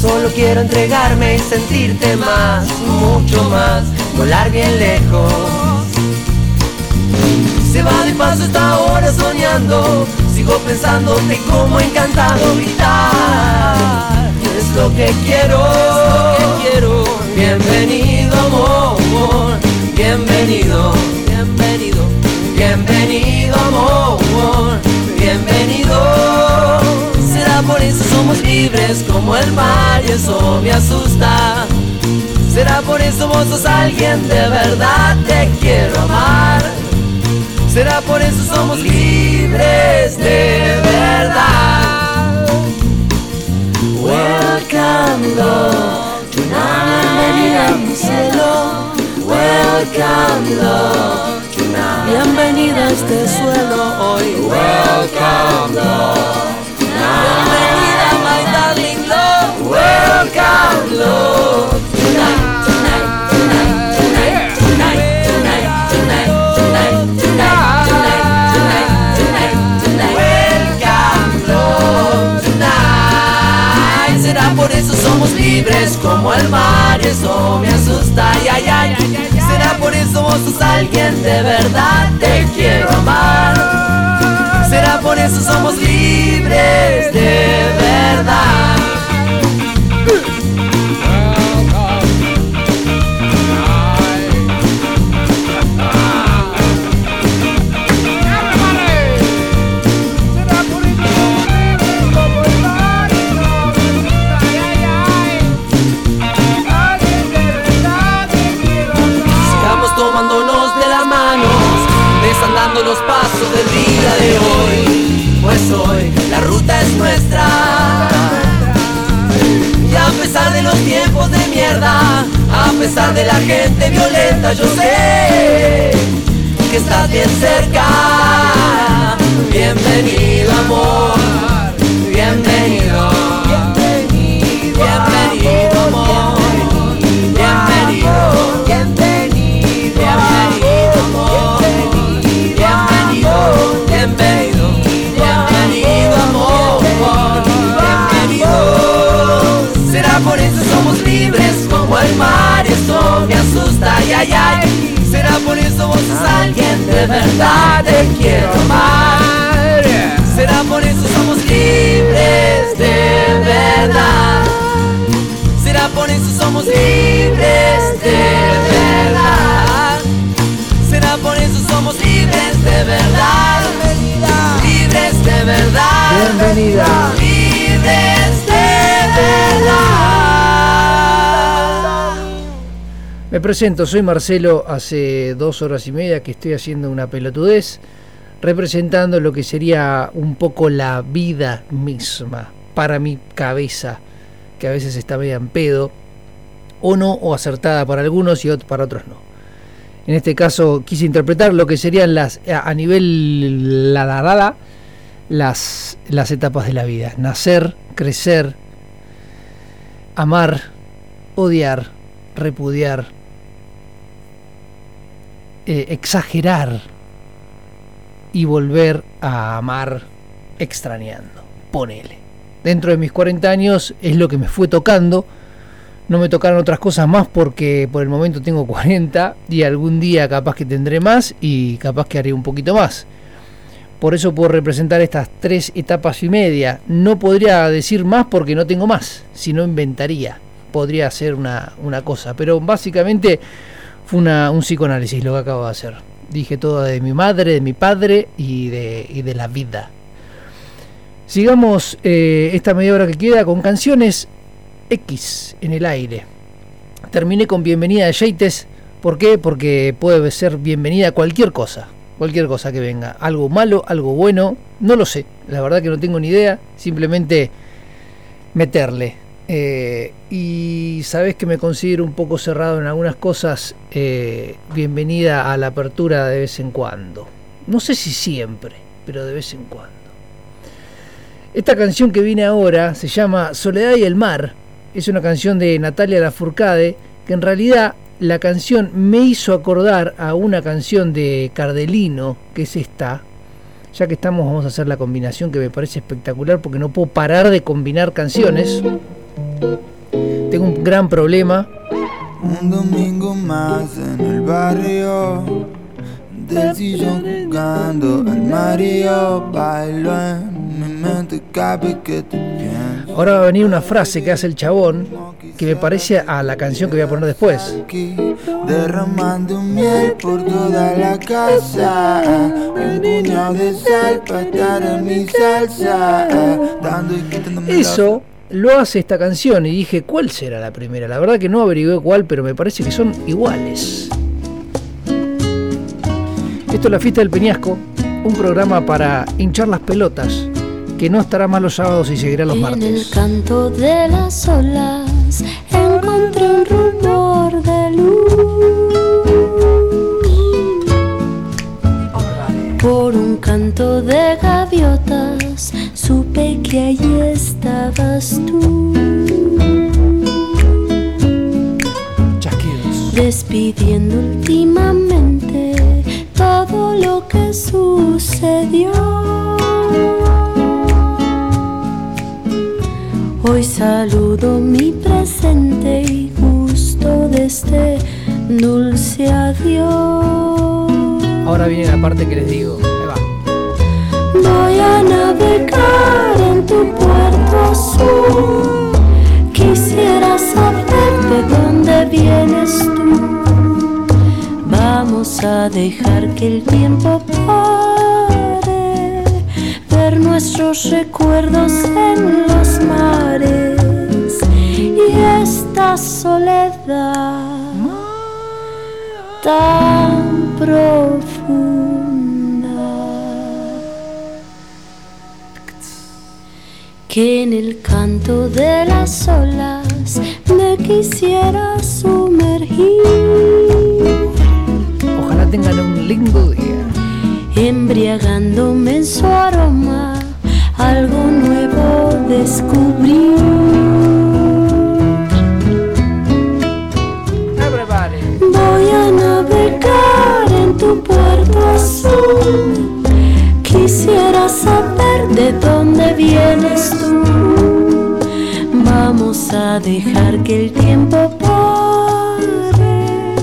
solo quiero entregarme y sentirte más, mucho más, volar bien lejos. Se va de paso esta hora soñando, sigo pensándote como encantado gritar. Es lo que quiero, es lo que quiero. Bienvenido amor, bienvenido, bienvenido, bienvenido amor. Somos libres como el mar y eso me asusta. Será por eso vos sos alguien de verdad, te quiero amar. Será por eso somos libres de verdad. Welcome a mi cielo. Welcome Lord, bienvenida a este suelo hoy. Como el mar y eso me asusta, ay, ay, ay. Será por eso vos sos alguien de verdad, te quiero amar. Será por eso somos libres de verdad. Good. Los tiempos de mierda, a pesar de la gente violenta, yo sé que estás bien cerca. Bienvenido amor. Bienvenido como el mar, eso me asusta, ay, ay, ay. Será por eso vos sos alguien de verdad, te quiero amar. Será por eso somos libres de verdad. Será por eso somos libres de verdad. Será por eso somos libres de verdad. Libres de verdad. Bienvenida. Me presento, soy Marcelo, hace dos horas y media que estoy haciendo una pelotudez, representando lo que sería un poco la vida misma para mi cabeza, que a veces está media en pedo, o no, o acertada para algunos y para otros no. En este caso quise interpretar lo que serían las a nivel la, las, las etapas de la vida. Nacer, crecer, amar, odiar, repudiar, eh, exagerar y volver a amar extrañando. Ponele. Dentro de mis 40 años es lo que me fue tocando. No me tocaron otras cosas más porque por el momento tengo 40 y algún día capaz que tendré más y capaz que haré un poquito más. Por eso puedo representar estas tres etapas y media. No podría decir más porque no tengo más, si no inventaría. Podría hacer una, una cosa, pero básicamente fue una- un psicoanálisis lo que acabo de hacer. Dije todo de mi madre, de mi padre y de, y de la vida. Sigamos eh, esta media hora que queda con canciones X en el aire. Terminé con Bienvenida de Yeites. ¿Por qué? Porque puede ser bienvenida cualquier cosa. Cualquier cosa que venga. Algo malo, algo bueno. No lo sé. La verdad que no tengo ni idea, simplemente meterle. Eh, y sabes que me considero un poco cerrado en algunas cosas. eh, bienvenida a la apertura de vez en cuando. No sé si siempre, pero de vez en cuando. Esta canción que viene ahora se llama Soledad y el Mar. Es una canción de Natalia Lafourcade que en realidad la canción me hizo acordar a una canción de Cardelino, que es esta. Ya que estamos, vamos a hacer la combinación que me parece espectacular porque no puedo parar de combinar canciones. Tengo un gran problema. Un domingo más en el barrio Del sillón jugando al Mario Bailo en mi mente cabe que te pienso Ahora va a venir una frase que hace el chabón que me parece a la canción que voy a poner después. aquí Derramando miel por toda la casa Un puñado de sal para estar en mi salsa Dando y quitándome la Eso lo hace esta canción y dije, ¿cuál será la primera? La verdad que no averigué cuál, pero me parece que son iguales. Esto es la fiesta del Peñasco, un programa para hinchar las pelotas, que no estará más los sábados y seguirá los En el martes. canto de las olas encontré un rumor de luz. Por un canto de gaviotas supe que allí estabas tú. Despidiendo últimamente todo lo que sucedió. Hoy saludo mi presente y gusto de este dulce adiós. Ahora viene la parte que les digo. A navegar en tu puerto azul. Quisiera saber de dónde vienes tú. Vamos a dejar que el tiempo pare, ver nuestros recuerdos en los mares y esta soledad tan profunda. Que en el canto de las olas me quisiera sumergir, Ojalá tengan un lindo día. embriagándome en su aroma, algo nuevo descubrir. Voy a navegar en tu puerto azul. Quisiera saber de dónde vienes tú. Vamos a dejar que el tiempo pare,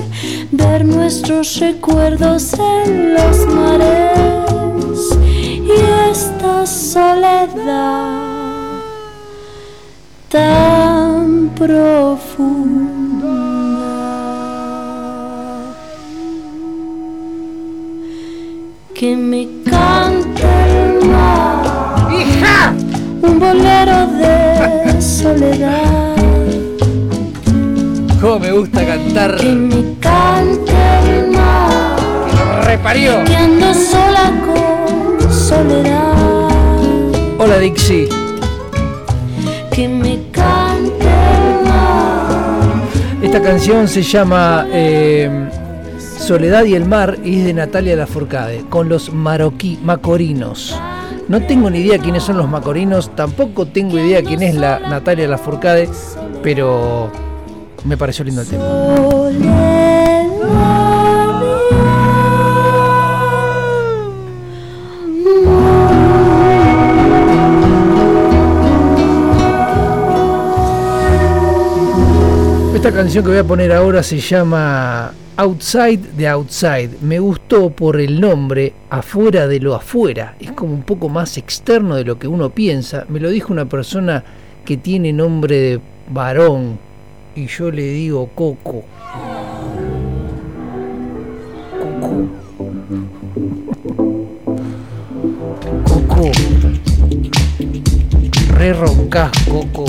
ver nuestros recuerdos en los mares y esta soledad tan profunda. que me. ¡Hija! Un bolero de soledad. Cómo me gusta cantar. Que me cante el mar. Reparió. Que ando sola con soledad. Hola Dixie. Que me cante el mar. Esta canción se llama eh, Soledad y el mar y es de Natalia Lafourcade con los maroquí, macorinos. No tengo ni idea quiénes son los macorinos, tampoco tengo idea quién es la Natalia Lafourcade, pero me pareció lindo el tema. Esta canción que voy a poner ahora se llama Outside de Outside. Me gustó por el nombre afuera de lo afuera. Es como un poco más externo de lo que uno piensa. Me lo dijo una persona que tiene nombre de varón y yo le digo Coco. Coco. Coco. Re roncás, Coco.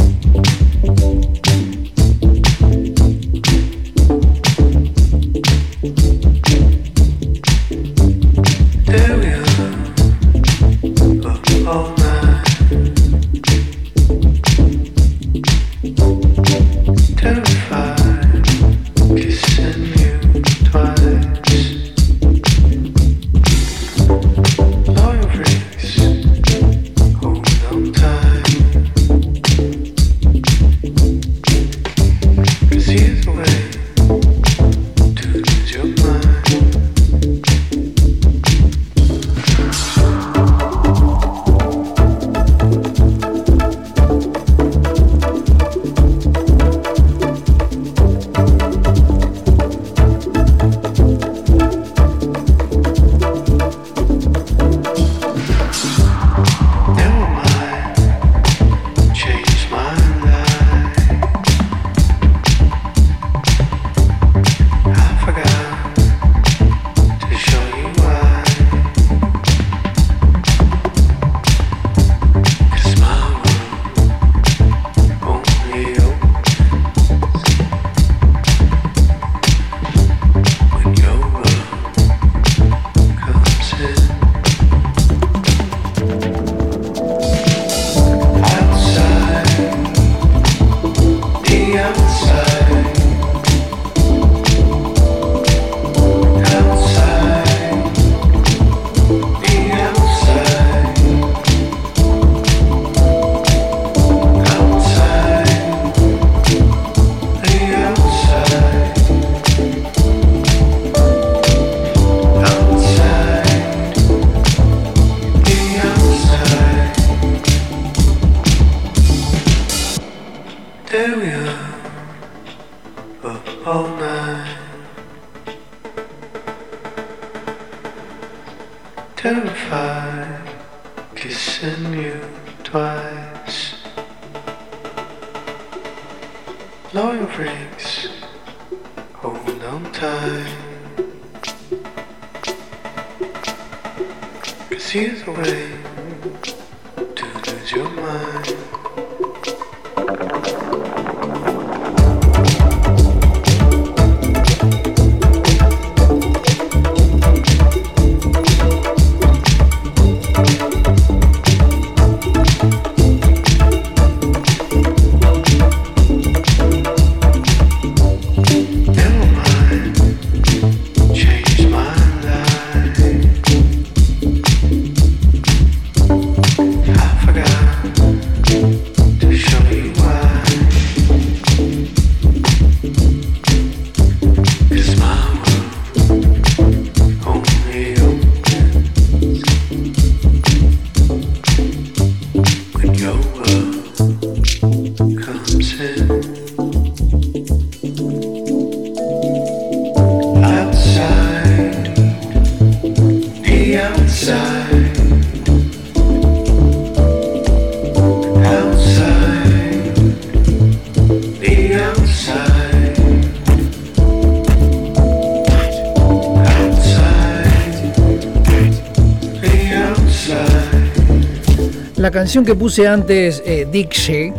Canción que puse antes, eh, Dixie,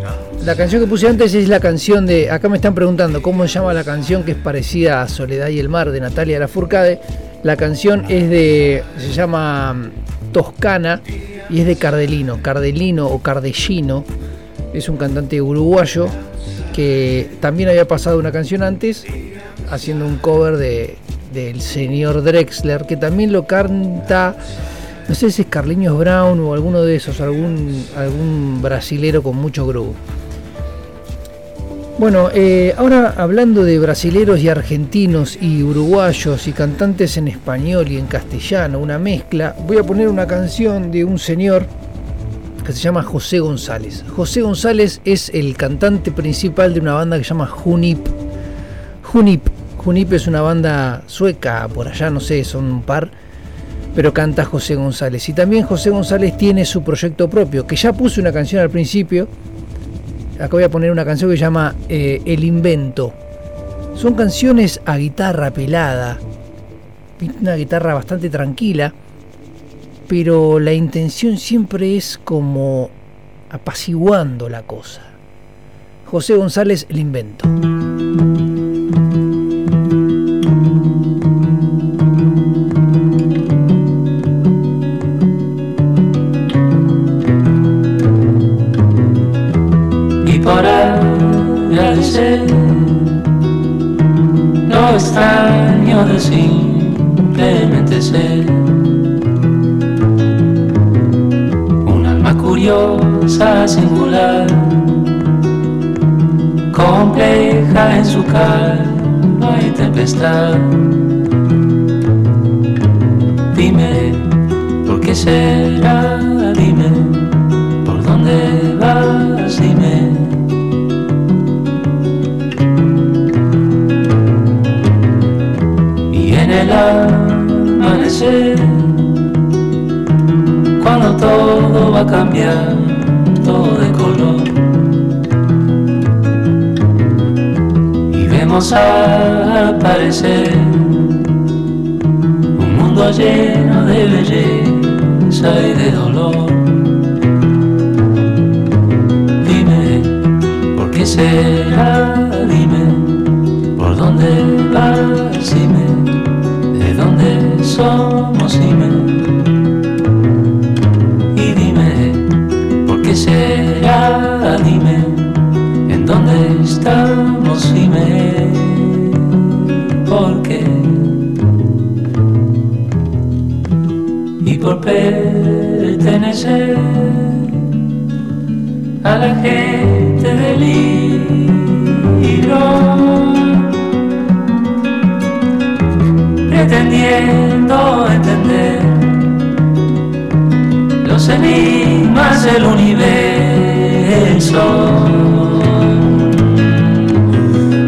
la canción que puse antes es la canción de. Acá me están preguntando cómo se llama la canción que es parecida a Soledad y el Mar de Natalia Lafourcade. La canción es de. se llama mm, Toscana y es de Cardelino. Cardelino o Cardellino es un cantante uruguayo que también había pasado una canción antes haciendo un cover de del señor Drexler que también lo canta no sé si es Carliños Brown o alguno de esos, algún, algún brasilero con mucho groove. Bueno, eh, ahora hablando de brasileros y argentinos y uruguayos y cantantes en español y en castellano, una mezcla, voy a poner una canción de un señor que se llama José González. José González es el cantante principal de una banda que se llama Junip. Junip, Junip es una banda sueca, por allá no sé, son un par, pero canta José González. Y también José González tiene su proyecto propio, que ya puse una canción al principio. Acá voy a poner una canción que se llama eh, El Invento. Son canciones a guitarra pelada, una guitarra bastante tranquila, pero la intención siempre es como apaciguando la cosa. José González, El Invento. Simplemente ser un alma curiosa, singular, compleja en su calma y tempestad. Dime, ¿por qué será? Amanecer, cuando todo va a cambiar, todo de color, y vemos aparecer un mundo lleno de belleza y de dolor. Dime, ¿por qué será? Dime, ¿por dónde vas? Dime, ¿de dónde somos? Y dime, ¿por qué será? Dime, ¿en dónde estamos? Dime, ¿por qué? y por pertenecer a la gente del libro, pretendiendo entender los enigmas del universo.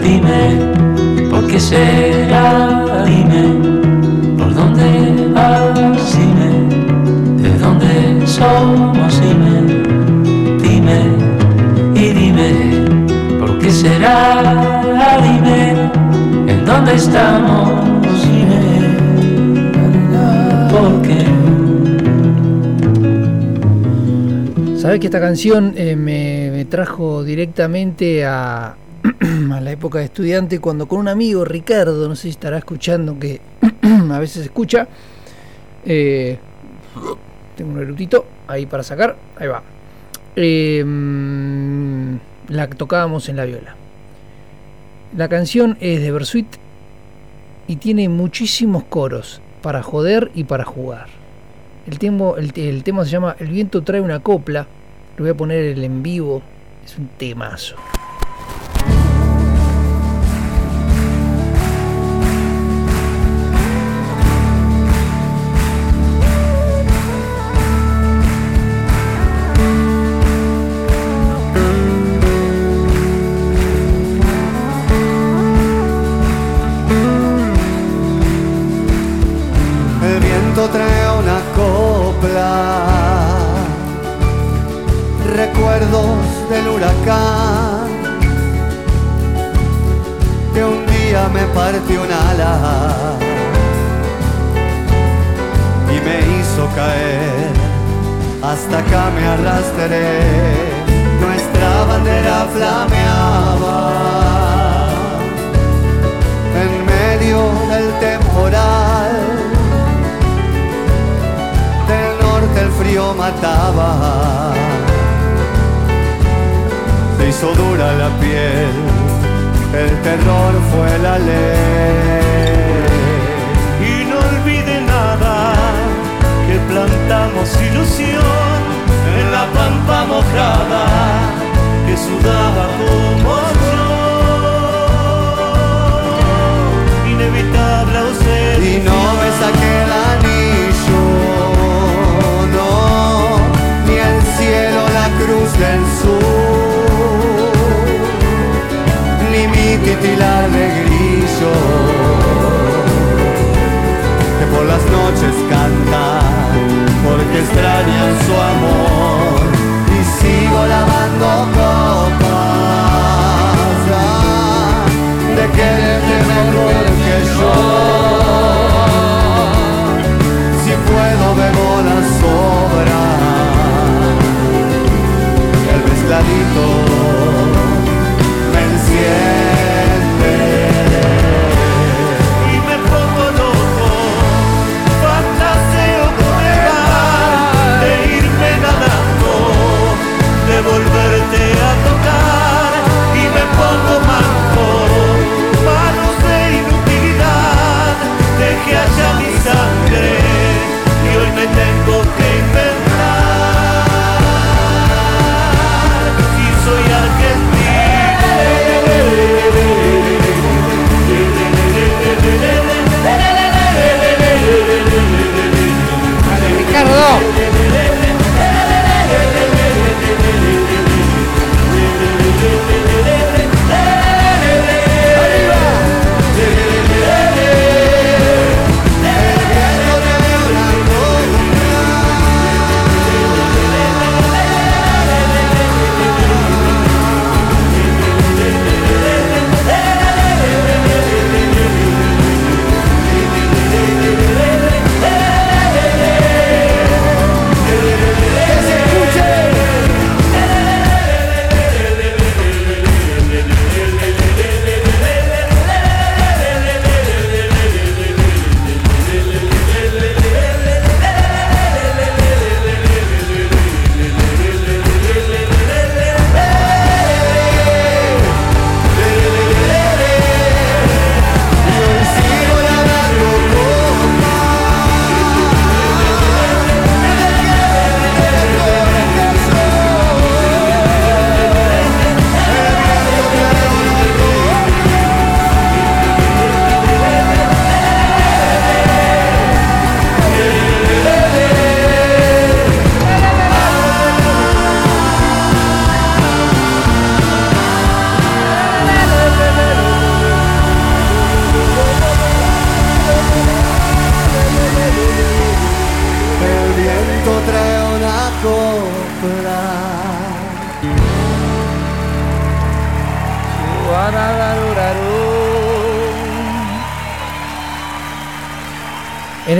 Dime, ¿por qué será? Dime, ¿por dónde vas? Dime, ¿de dónde somos? Dime, dime, y dime, ¿por qué será? Dime, ¿en dónde estamos? Sabes que esta canción eh, me, trajo directamente a, la época de estudiante cuando con un amigo, Ricardo, no sé si estará escuchando, que a veces escucha, eh, tengo un erutito ahí para sacar, ahí va. Eh, la tocábamos en la viola. La canción es de Bersuit y tiene muchísimos coros para joder y para jugar. El, el tema se llama El viento trae una copla. Lo voy a poner el en vivo. Es un temazo.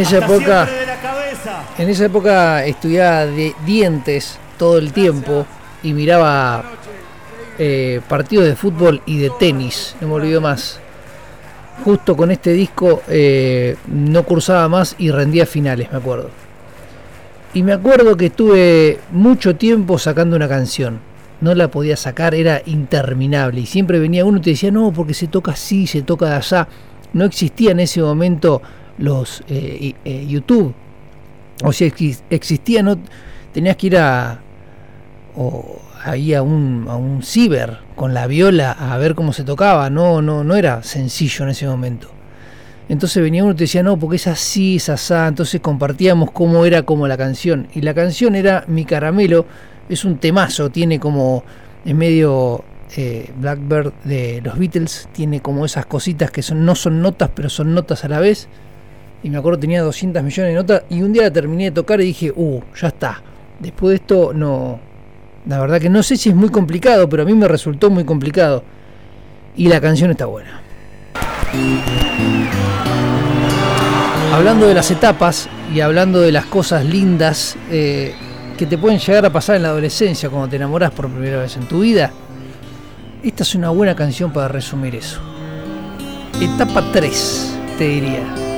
Esa época, en esa época estudiaba de dientes todo el tiempo y miraba eh, partidos de fútbol y de tenis, no me olvido más. Justo con este disco eh, no cursaba más y rendía finales, me acuerdo. Y me acuerdo que estuve mucho tiempo sacando una canción. No la podía sacar, era interminable. Y siempre venía uno y te decía, no, porque se toca así, se toca de allá. No existía en ese momento los eh, eh, YouTube. O si exis- existía, no tenías que ir a, o a un, a un ciber con la viola a ver cómo se tocaba. No, no, no era sencillo en ese momento. Entonces venía uno y te decía, no, porque es así, es asá. Entonces compartíamos cómo era como la canción. Y la canción era Mi Caramelo. Es un temazo, tiene como en medio eh, Blackbird de los Beatles. Tiene como esas cositas que son, no son notas, pero son notas a la vez. Y me acuerdo tenía 200 millones de notas. Y un día la terminé de tocar y dije, uh, ya está. Después de esto, no. La verdad que no sé si es muy complicado, pero a mí me resultó muy complicado. Y la canción está buena. Hablando de las etapas y hablando de las cosas lindas eh, que te pueden llegar a pasar en la adolescencia cuando te enamoras por primera vez en tu vida, esta es una buena canción para resumir eso. Etapa 3, te diría.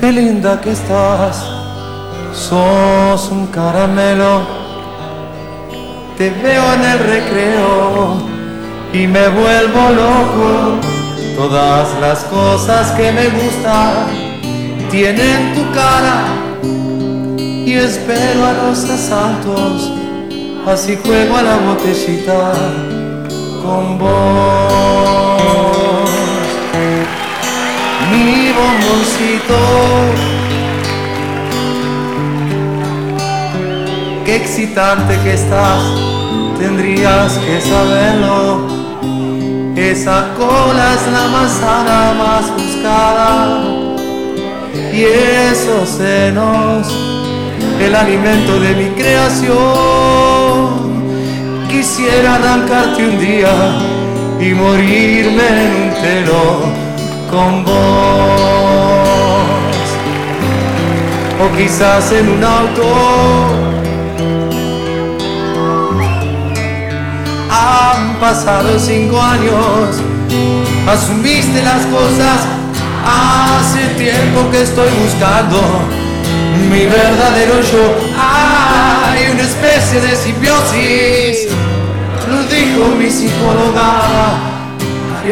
Qué linda que estás, sos un caramelo. Te veo en el recreo y me vuelvo loco. Todas las cosas que me gustan tienen tu cara y espero a los asaltos. Así juego a la botellita con vos mi bomboncito. Qué excitante que estás, tendrías que saberlo. Esa cola es la manzana más buscada. Y esos senos, el alimento de mi creación. Quisiera arrancarte un día y morirme en un telón con vos. O quizás en un auto. Han pasado cinco años. Asumiste las cosas. Hace tiempo que estoy buscando mi verdadero yo. Hay una especie de simbiosis lo dijo mi psicóloga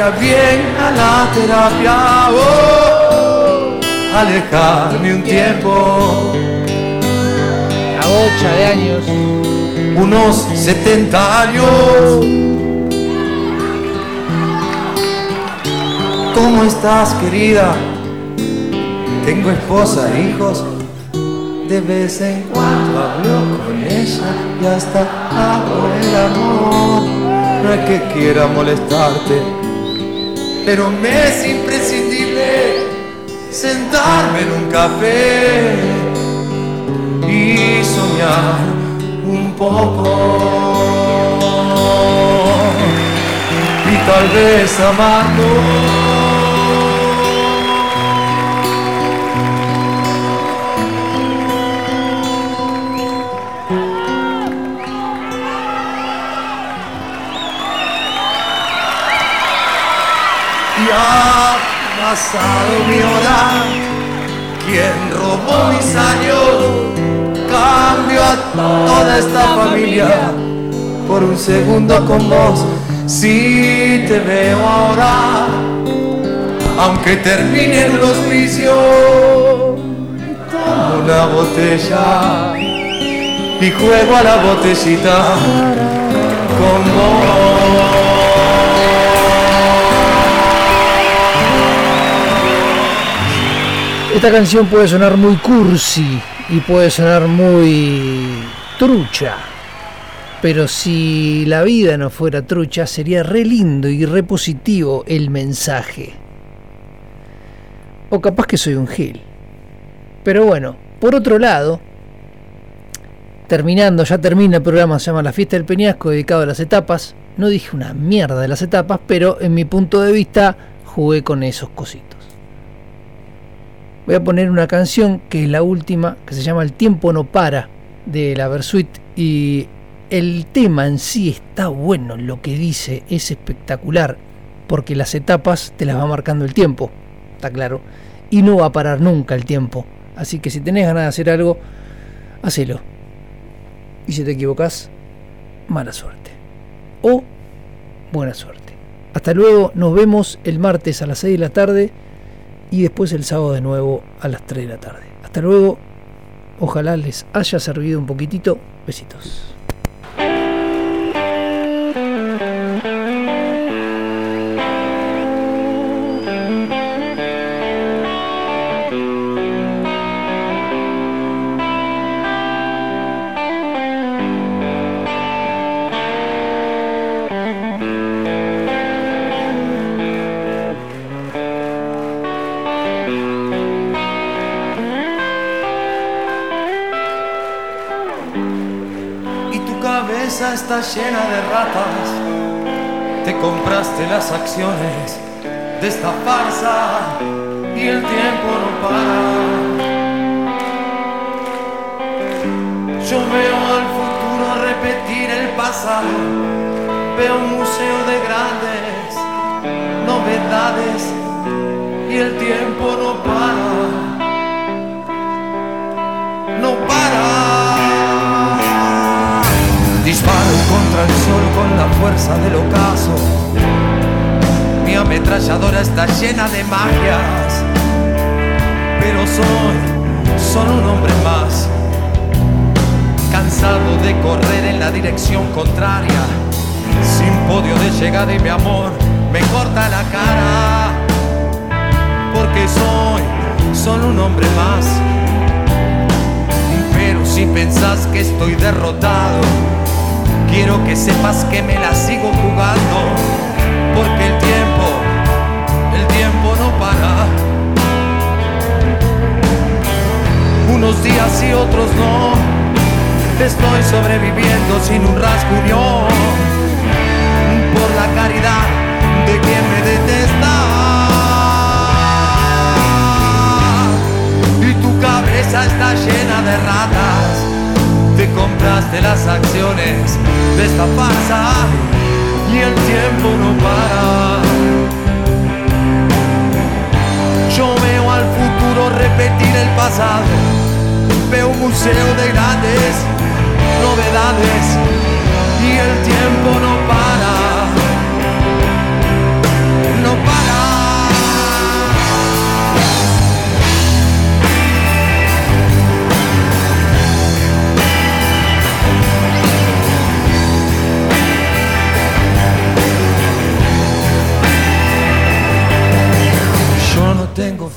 haría bien a la terapia. Oh, alejarme un tiempo. La bocha de años. unos 70 años. ¿Cómo estás querida? Tengo esposa e hijos. De vez en cuando hablo con ella Y hasta hago el amor. No es que quiera molestarte Pero me es imprescindible Sentarme en un café Y soñar un poco y tal vez amando. Y ha pasado mi hora, quien robó mis años, cambio a toda esta familia por un segundo con vos. Si te veo ahora, aunque termine el hospicio, tomo una botella y juego a la botellita con vos. Esta canción puede sonar muy cursi y puede sonar muy trucha. Pero si la vida no fuera trucha, sería re lindo y re positivo el mensaje. O capaz que soy un gil. Pero bueno, por otro lado, terminando, ya termina el programa, se llama La Fiesta del Peñasco, dedicado a las etapas. No dije una mierda de las etapas, pero en mi punto de vista jugué con esos cositos. Voy a poner una canción que es la última, que se llama El tiempo no para, de la Versuit, y el tema en sí está bueno, lo que dice es espectacular, porque las etapas te las va marcando el tiempo, está claro, y no va a parar nunca el tiempo. Así que si tenés ganas de hacer algo, hacelo. Y si te equivocas, mala suerte. O buena suerte. Hasta luego, nos vemos el martes a las 6 de la tarde y después el sábado de nuevo a las 3 de la tarde. Hasta luego, ojalá les haya servido un poquitito. Besitos. Llena de ratas. Te compraste las acciones de esta farsa y el tiempo no para. Yo veo al futuro repetir el pasado, veo un museo de grandes novedades y el tiempo no para. Contra el sol con la fuerza del ocaso. Mi ametralladora está llena de magias. Pero soy solo un hombre más. Cansado de correr en la dirección contraria. Sin podio de llegada y mi amor me corta la cara. Porque soy solo un hombre más. Pero si pensás que estoy derrotado, quiero que sepas que me la sigo jugando, porque el tiempo, el tiempo no para. Unos días y otros no, estoy sobreviviendo sin un rasguño, por la caridad de quien me detesta. Y tu cabeza está llena de ratas compraste las acciones de esta farsa y el tiempo no para. Yo veo al futuro repetir el pasado, veo un museo de grandes novedades y el tiempo no para. No para.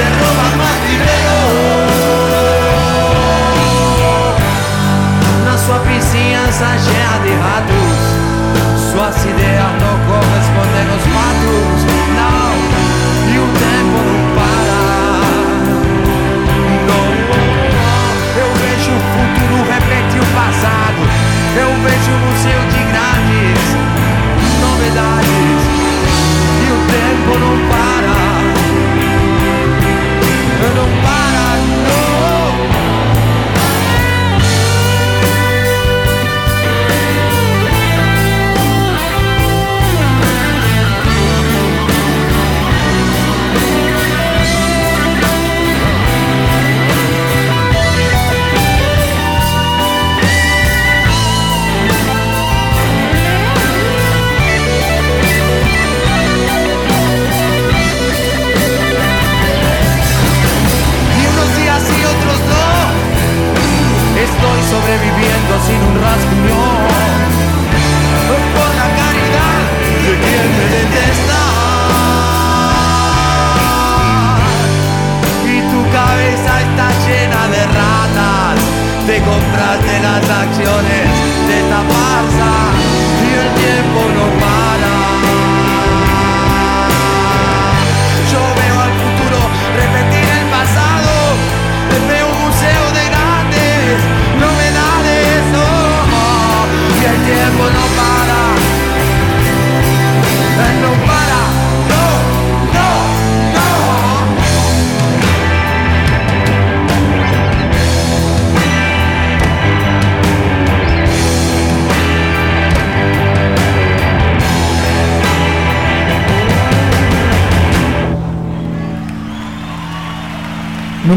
se roban más dinheiro. Na sua vizinhança cheia de ratos, suas ideias não correspondem aos fatos. Não, e o tempo não para. Não, eu vejo o futuro repetir o passado. Eu vejo o museu de grandes novidades. E o tempo não para.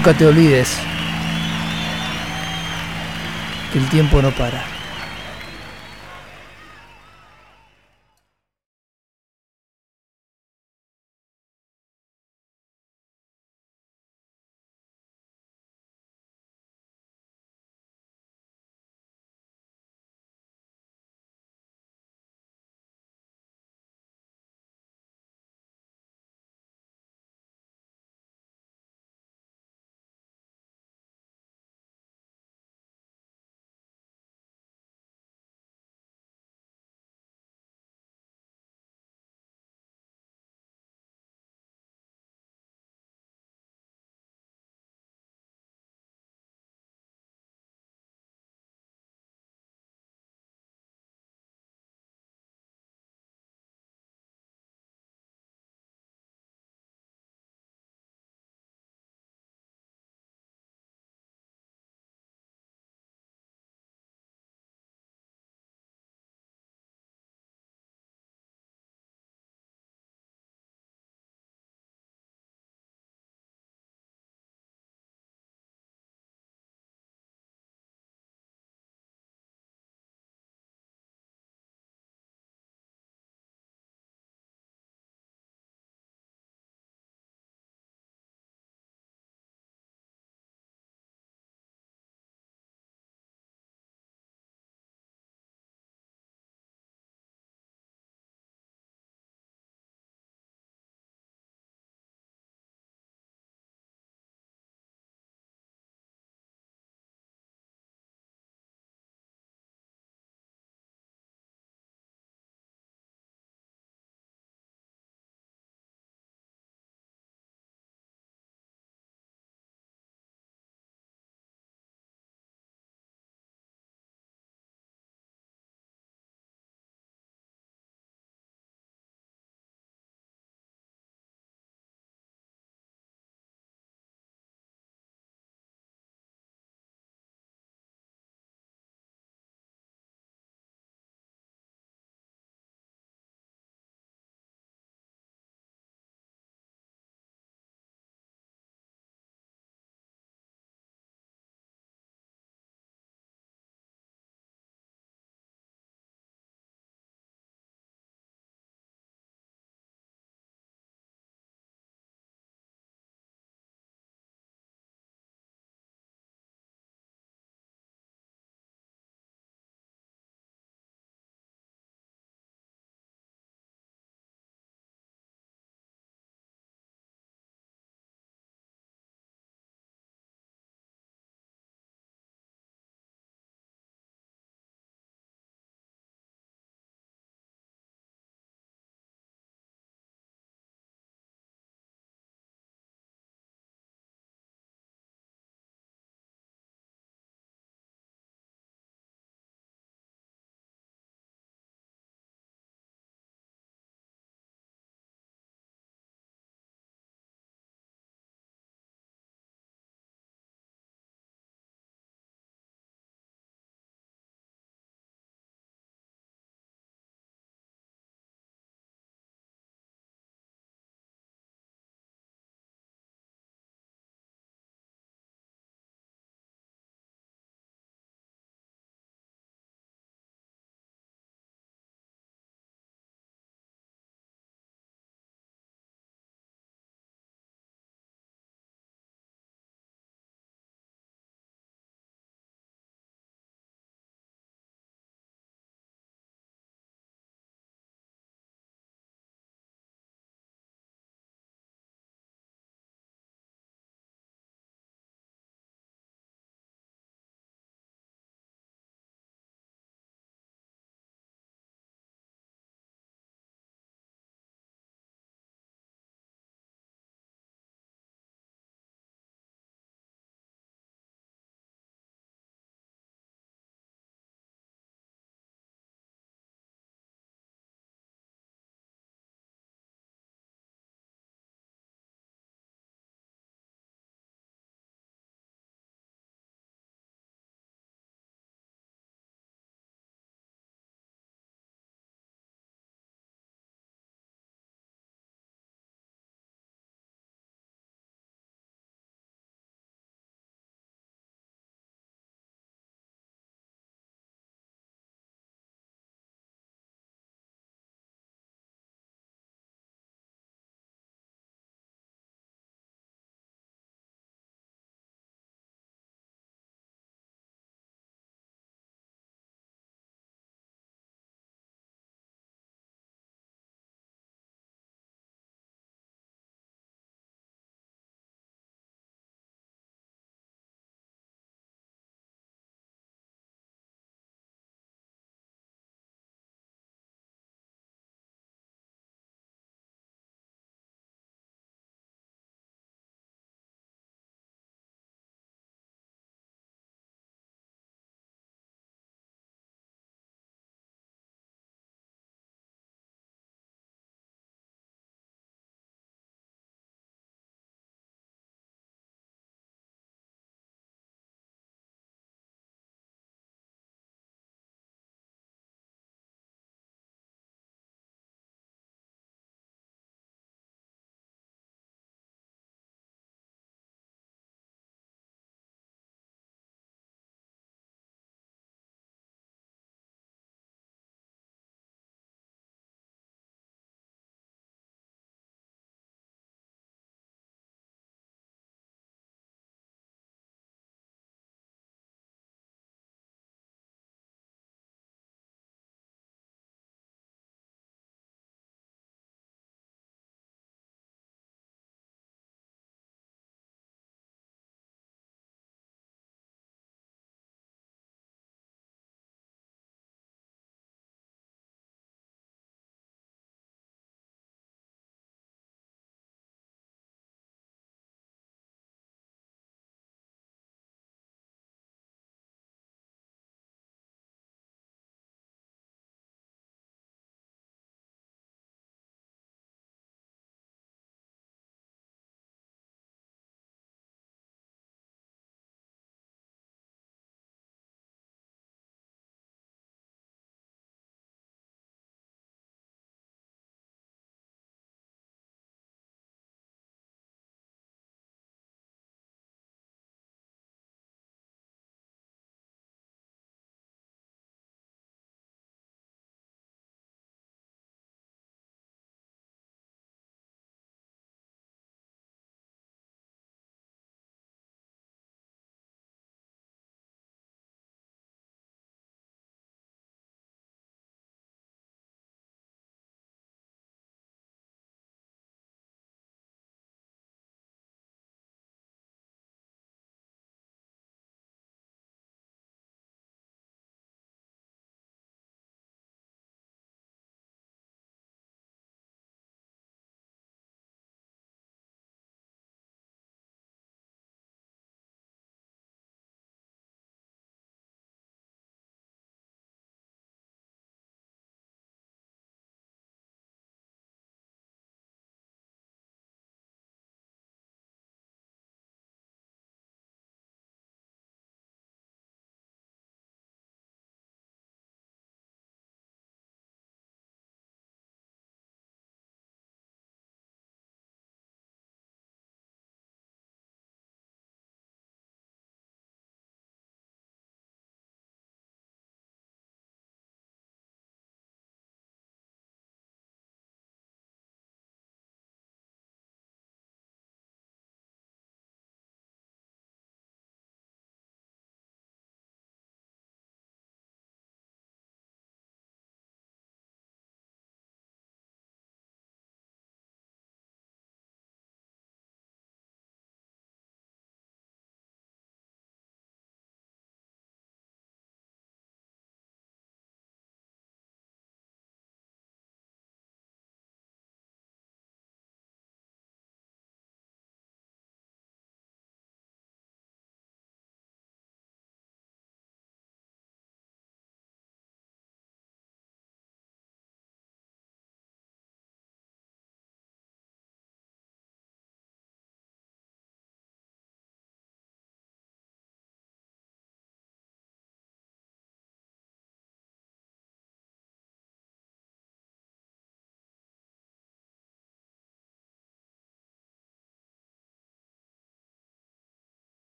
Nunca te olvides que el tiempo no para.